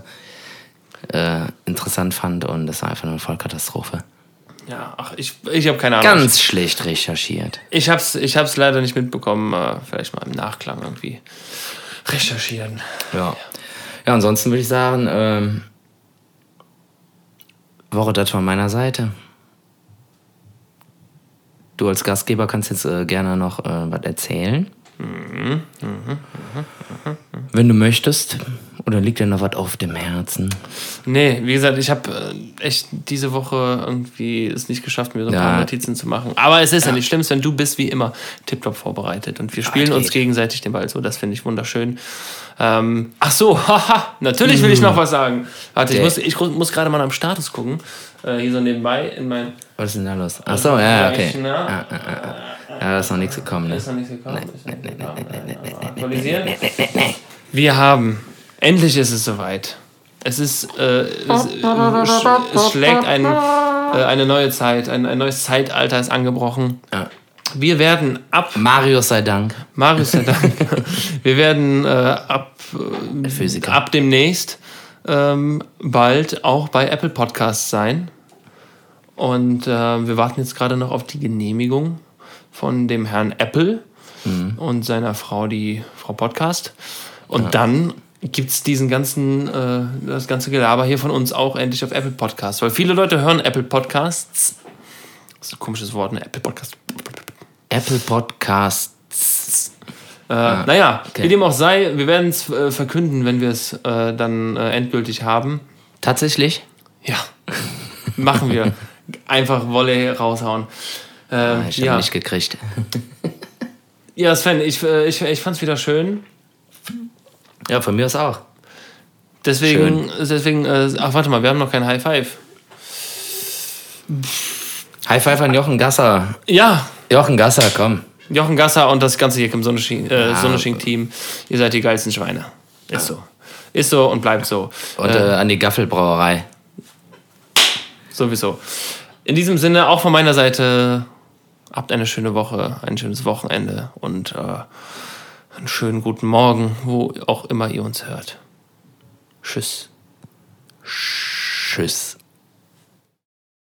äh, interessant fand und das war einfach eine Vollkatastrophe. Ja, ach, ich, ich habe keine Ahnung. Ganz schlecht recherchiert. Ich hab's, ich hab's leider nicht mitbekommen. Äh, vielleicht mal im Nachklang irgendwie recherchieren. Ja. Ja, ansonsten würde ich sagen, ähm, Woche das von meiner Seite. Du als Gastgeber kannst jetzt äh, gerne noch äh, was erzählen. Wenn du möchtest Oder liegt dir noch was auf dem Herzen? Nee, wie gesagt, ich habe äh, echt diese Woche irgendwie es nicht geschafft, mir so ein Ja. paar Notizen zu machen. Aber es ist ja, nicht schlimm, denn du bist wie immer tiptop vorbereitet und wir spielen uns geht. gegenseitig den Ball so. Das finde ich wunderschön. Ähm, ach so, haha, natürlich will ich noch was sagen. Warte, ich Okay. muss, ich muss gerade mal am Status gucken. Äh, hier so nebenbei in mein. Was ist denn da los? Ach so, ja, okay. Ja, ja, ja. ja, da ist noch nichts gekommen, ne? Ist noch nichts gekommen. Ist noch nichts gekommen. Aktualisieren. Wir haben. Endlich ist es soweit. Es ist. Äh, es, äh, es schlägt ein, äh, eine neue Zeit. Ein, ein neues Zeitalter ist angebrochen. Ja. Wir werden ab. Marius sei Dank. Marius sei Dank. [laughs] Wir werden äh, ab, Physiker. ab demnächst ähm, bald auch bei Apple Podcasts sein. Und äh, wir warten jetzt gerade noch auf die Genehmigung von dem Herrn Apple und seiner Frau, die Frau Podcast. Und dann gibt es diesen ganzen, äh, das ganze Gelaber hier von uns auch endlich auf Apple Podcasts. Weil viele Leute hören Apple Podcasts. Das ist ein komisches Wort, ne? Apple Podcast. Apple Podcasts. Äh, naja, okay. wie dem auch sei, wir werden es äh, verkünden, wenn wir es äh, dann äh, endgültig haben. Tatsächlich? Ja, machen wir. Einfach Wolle raushauen. Äh, Ich habe ja, nicht gekriegt. ja, Sven, ich, äh, ich, ich fand es wieder schön. Ja, von mir aus auch. Deswegen, deswegen äh, ach, warte mal, wir haben noch kein High Five. High Five an Jochen Gasser. Ja, Jochen Gasser, komm. Jochen Gasser und das ganze hier im Sonnesching- äh, Sonnesching-Team. Ihr seid die geilsten Schweine. Ist so. Ist so und bleibt so. Und äh, an die Gaffelbrauerei. Sowieso. In diesem Sinne, auch von meiner Seite, habt eine schöne Woche, ein schönes Wochenende und äh, einen schönen guten Morgen, wo auch immer ihr uns hört. Tschüss. Tschüss.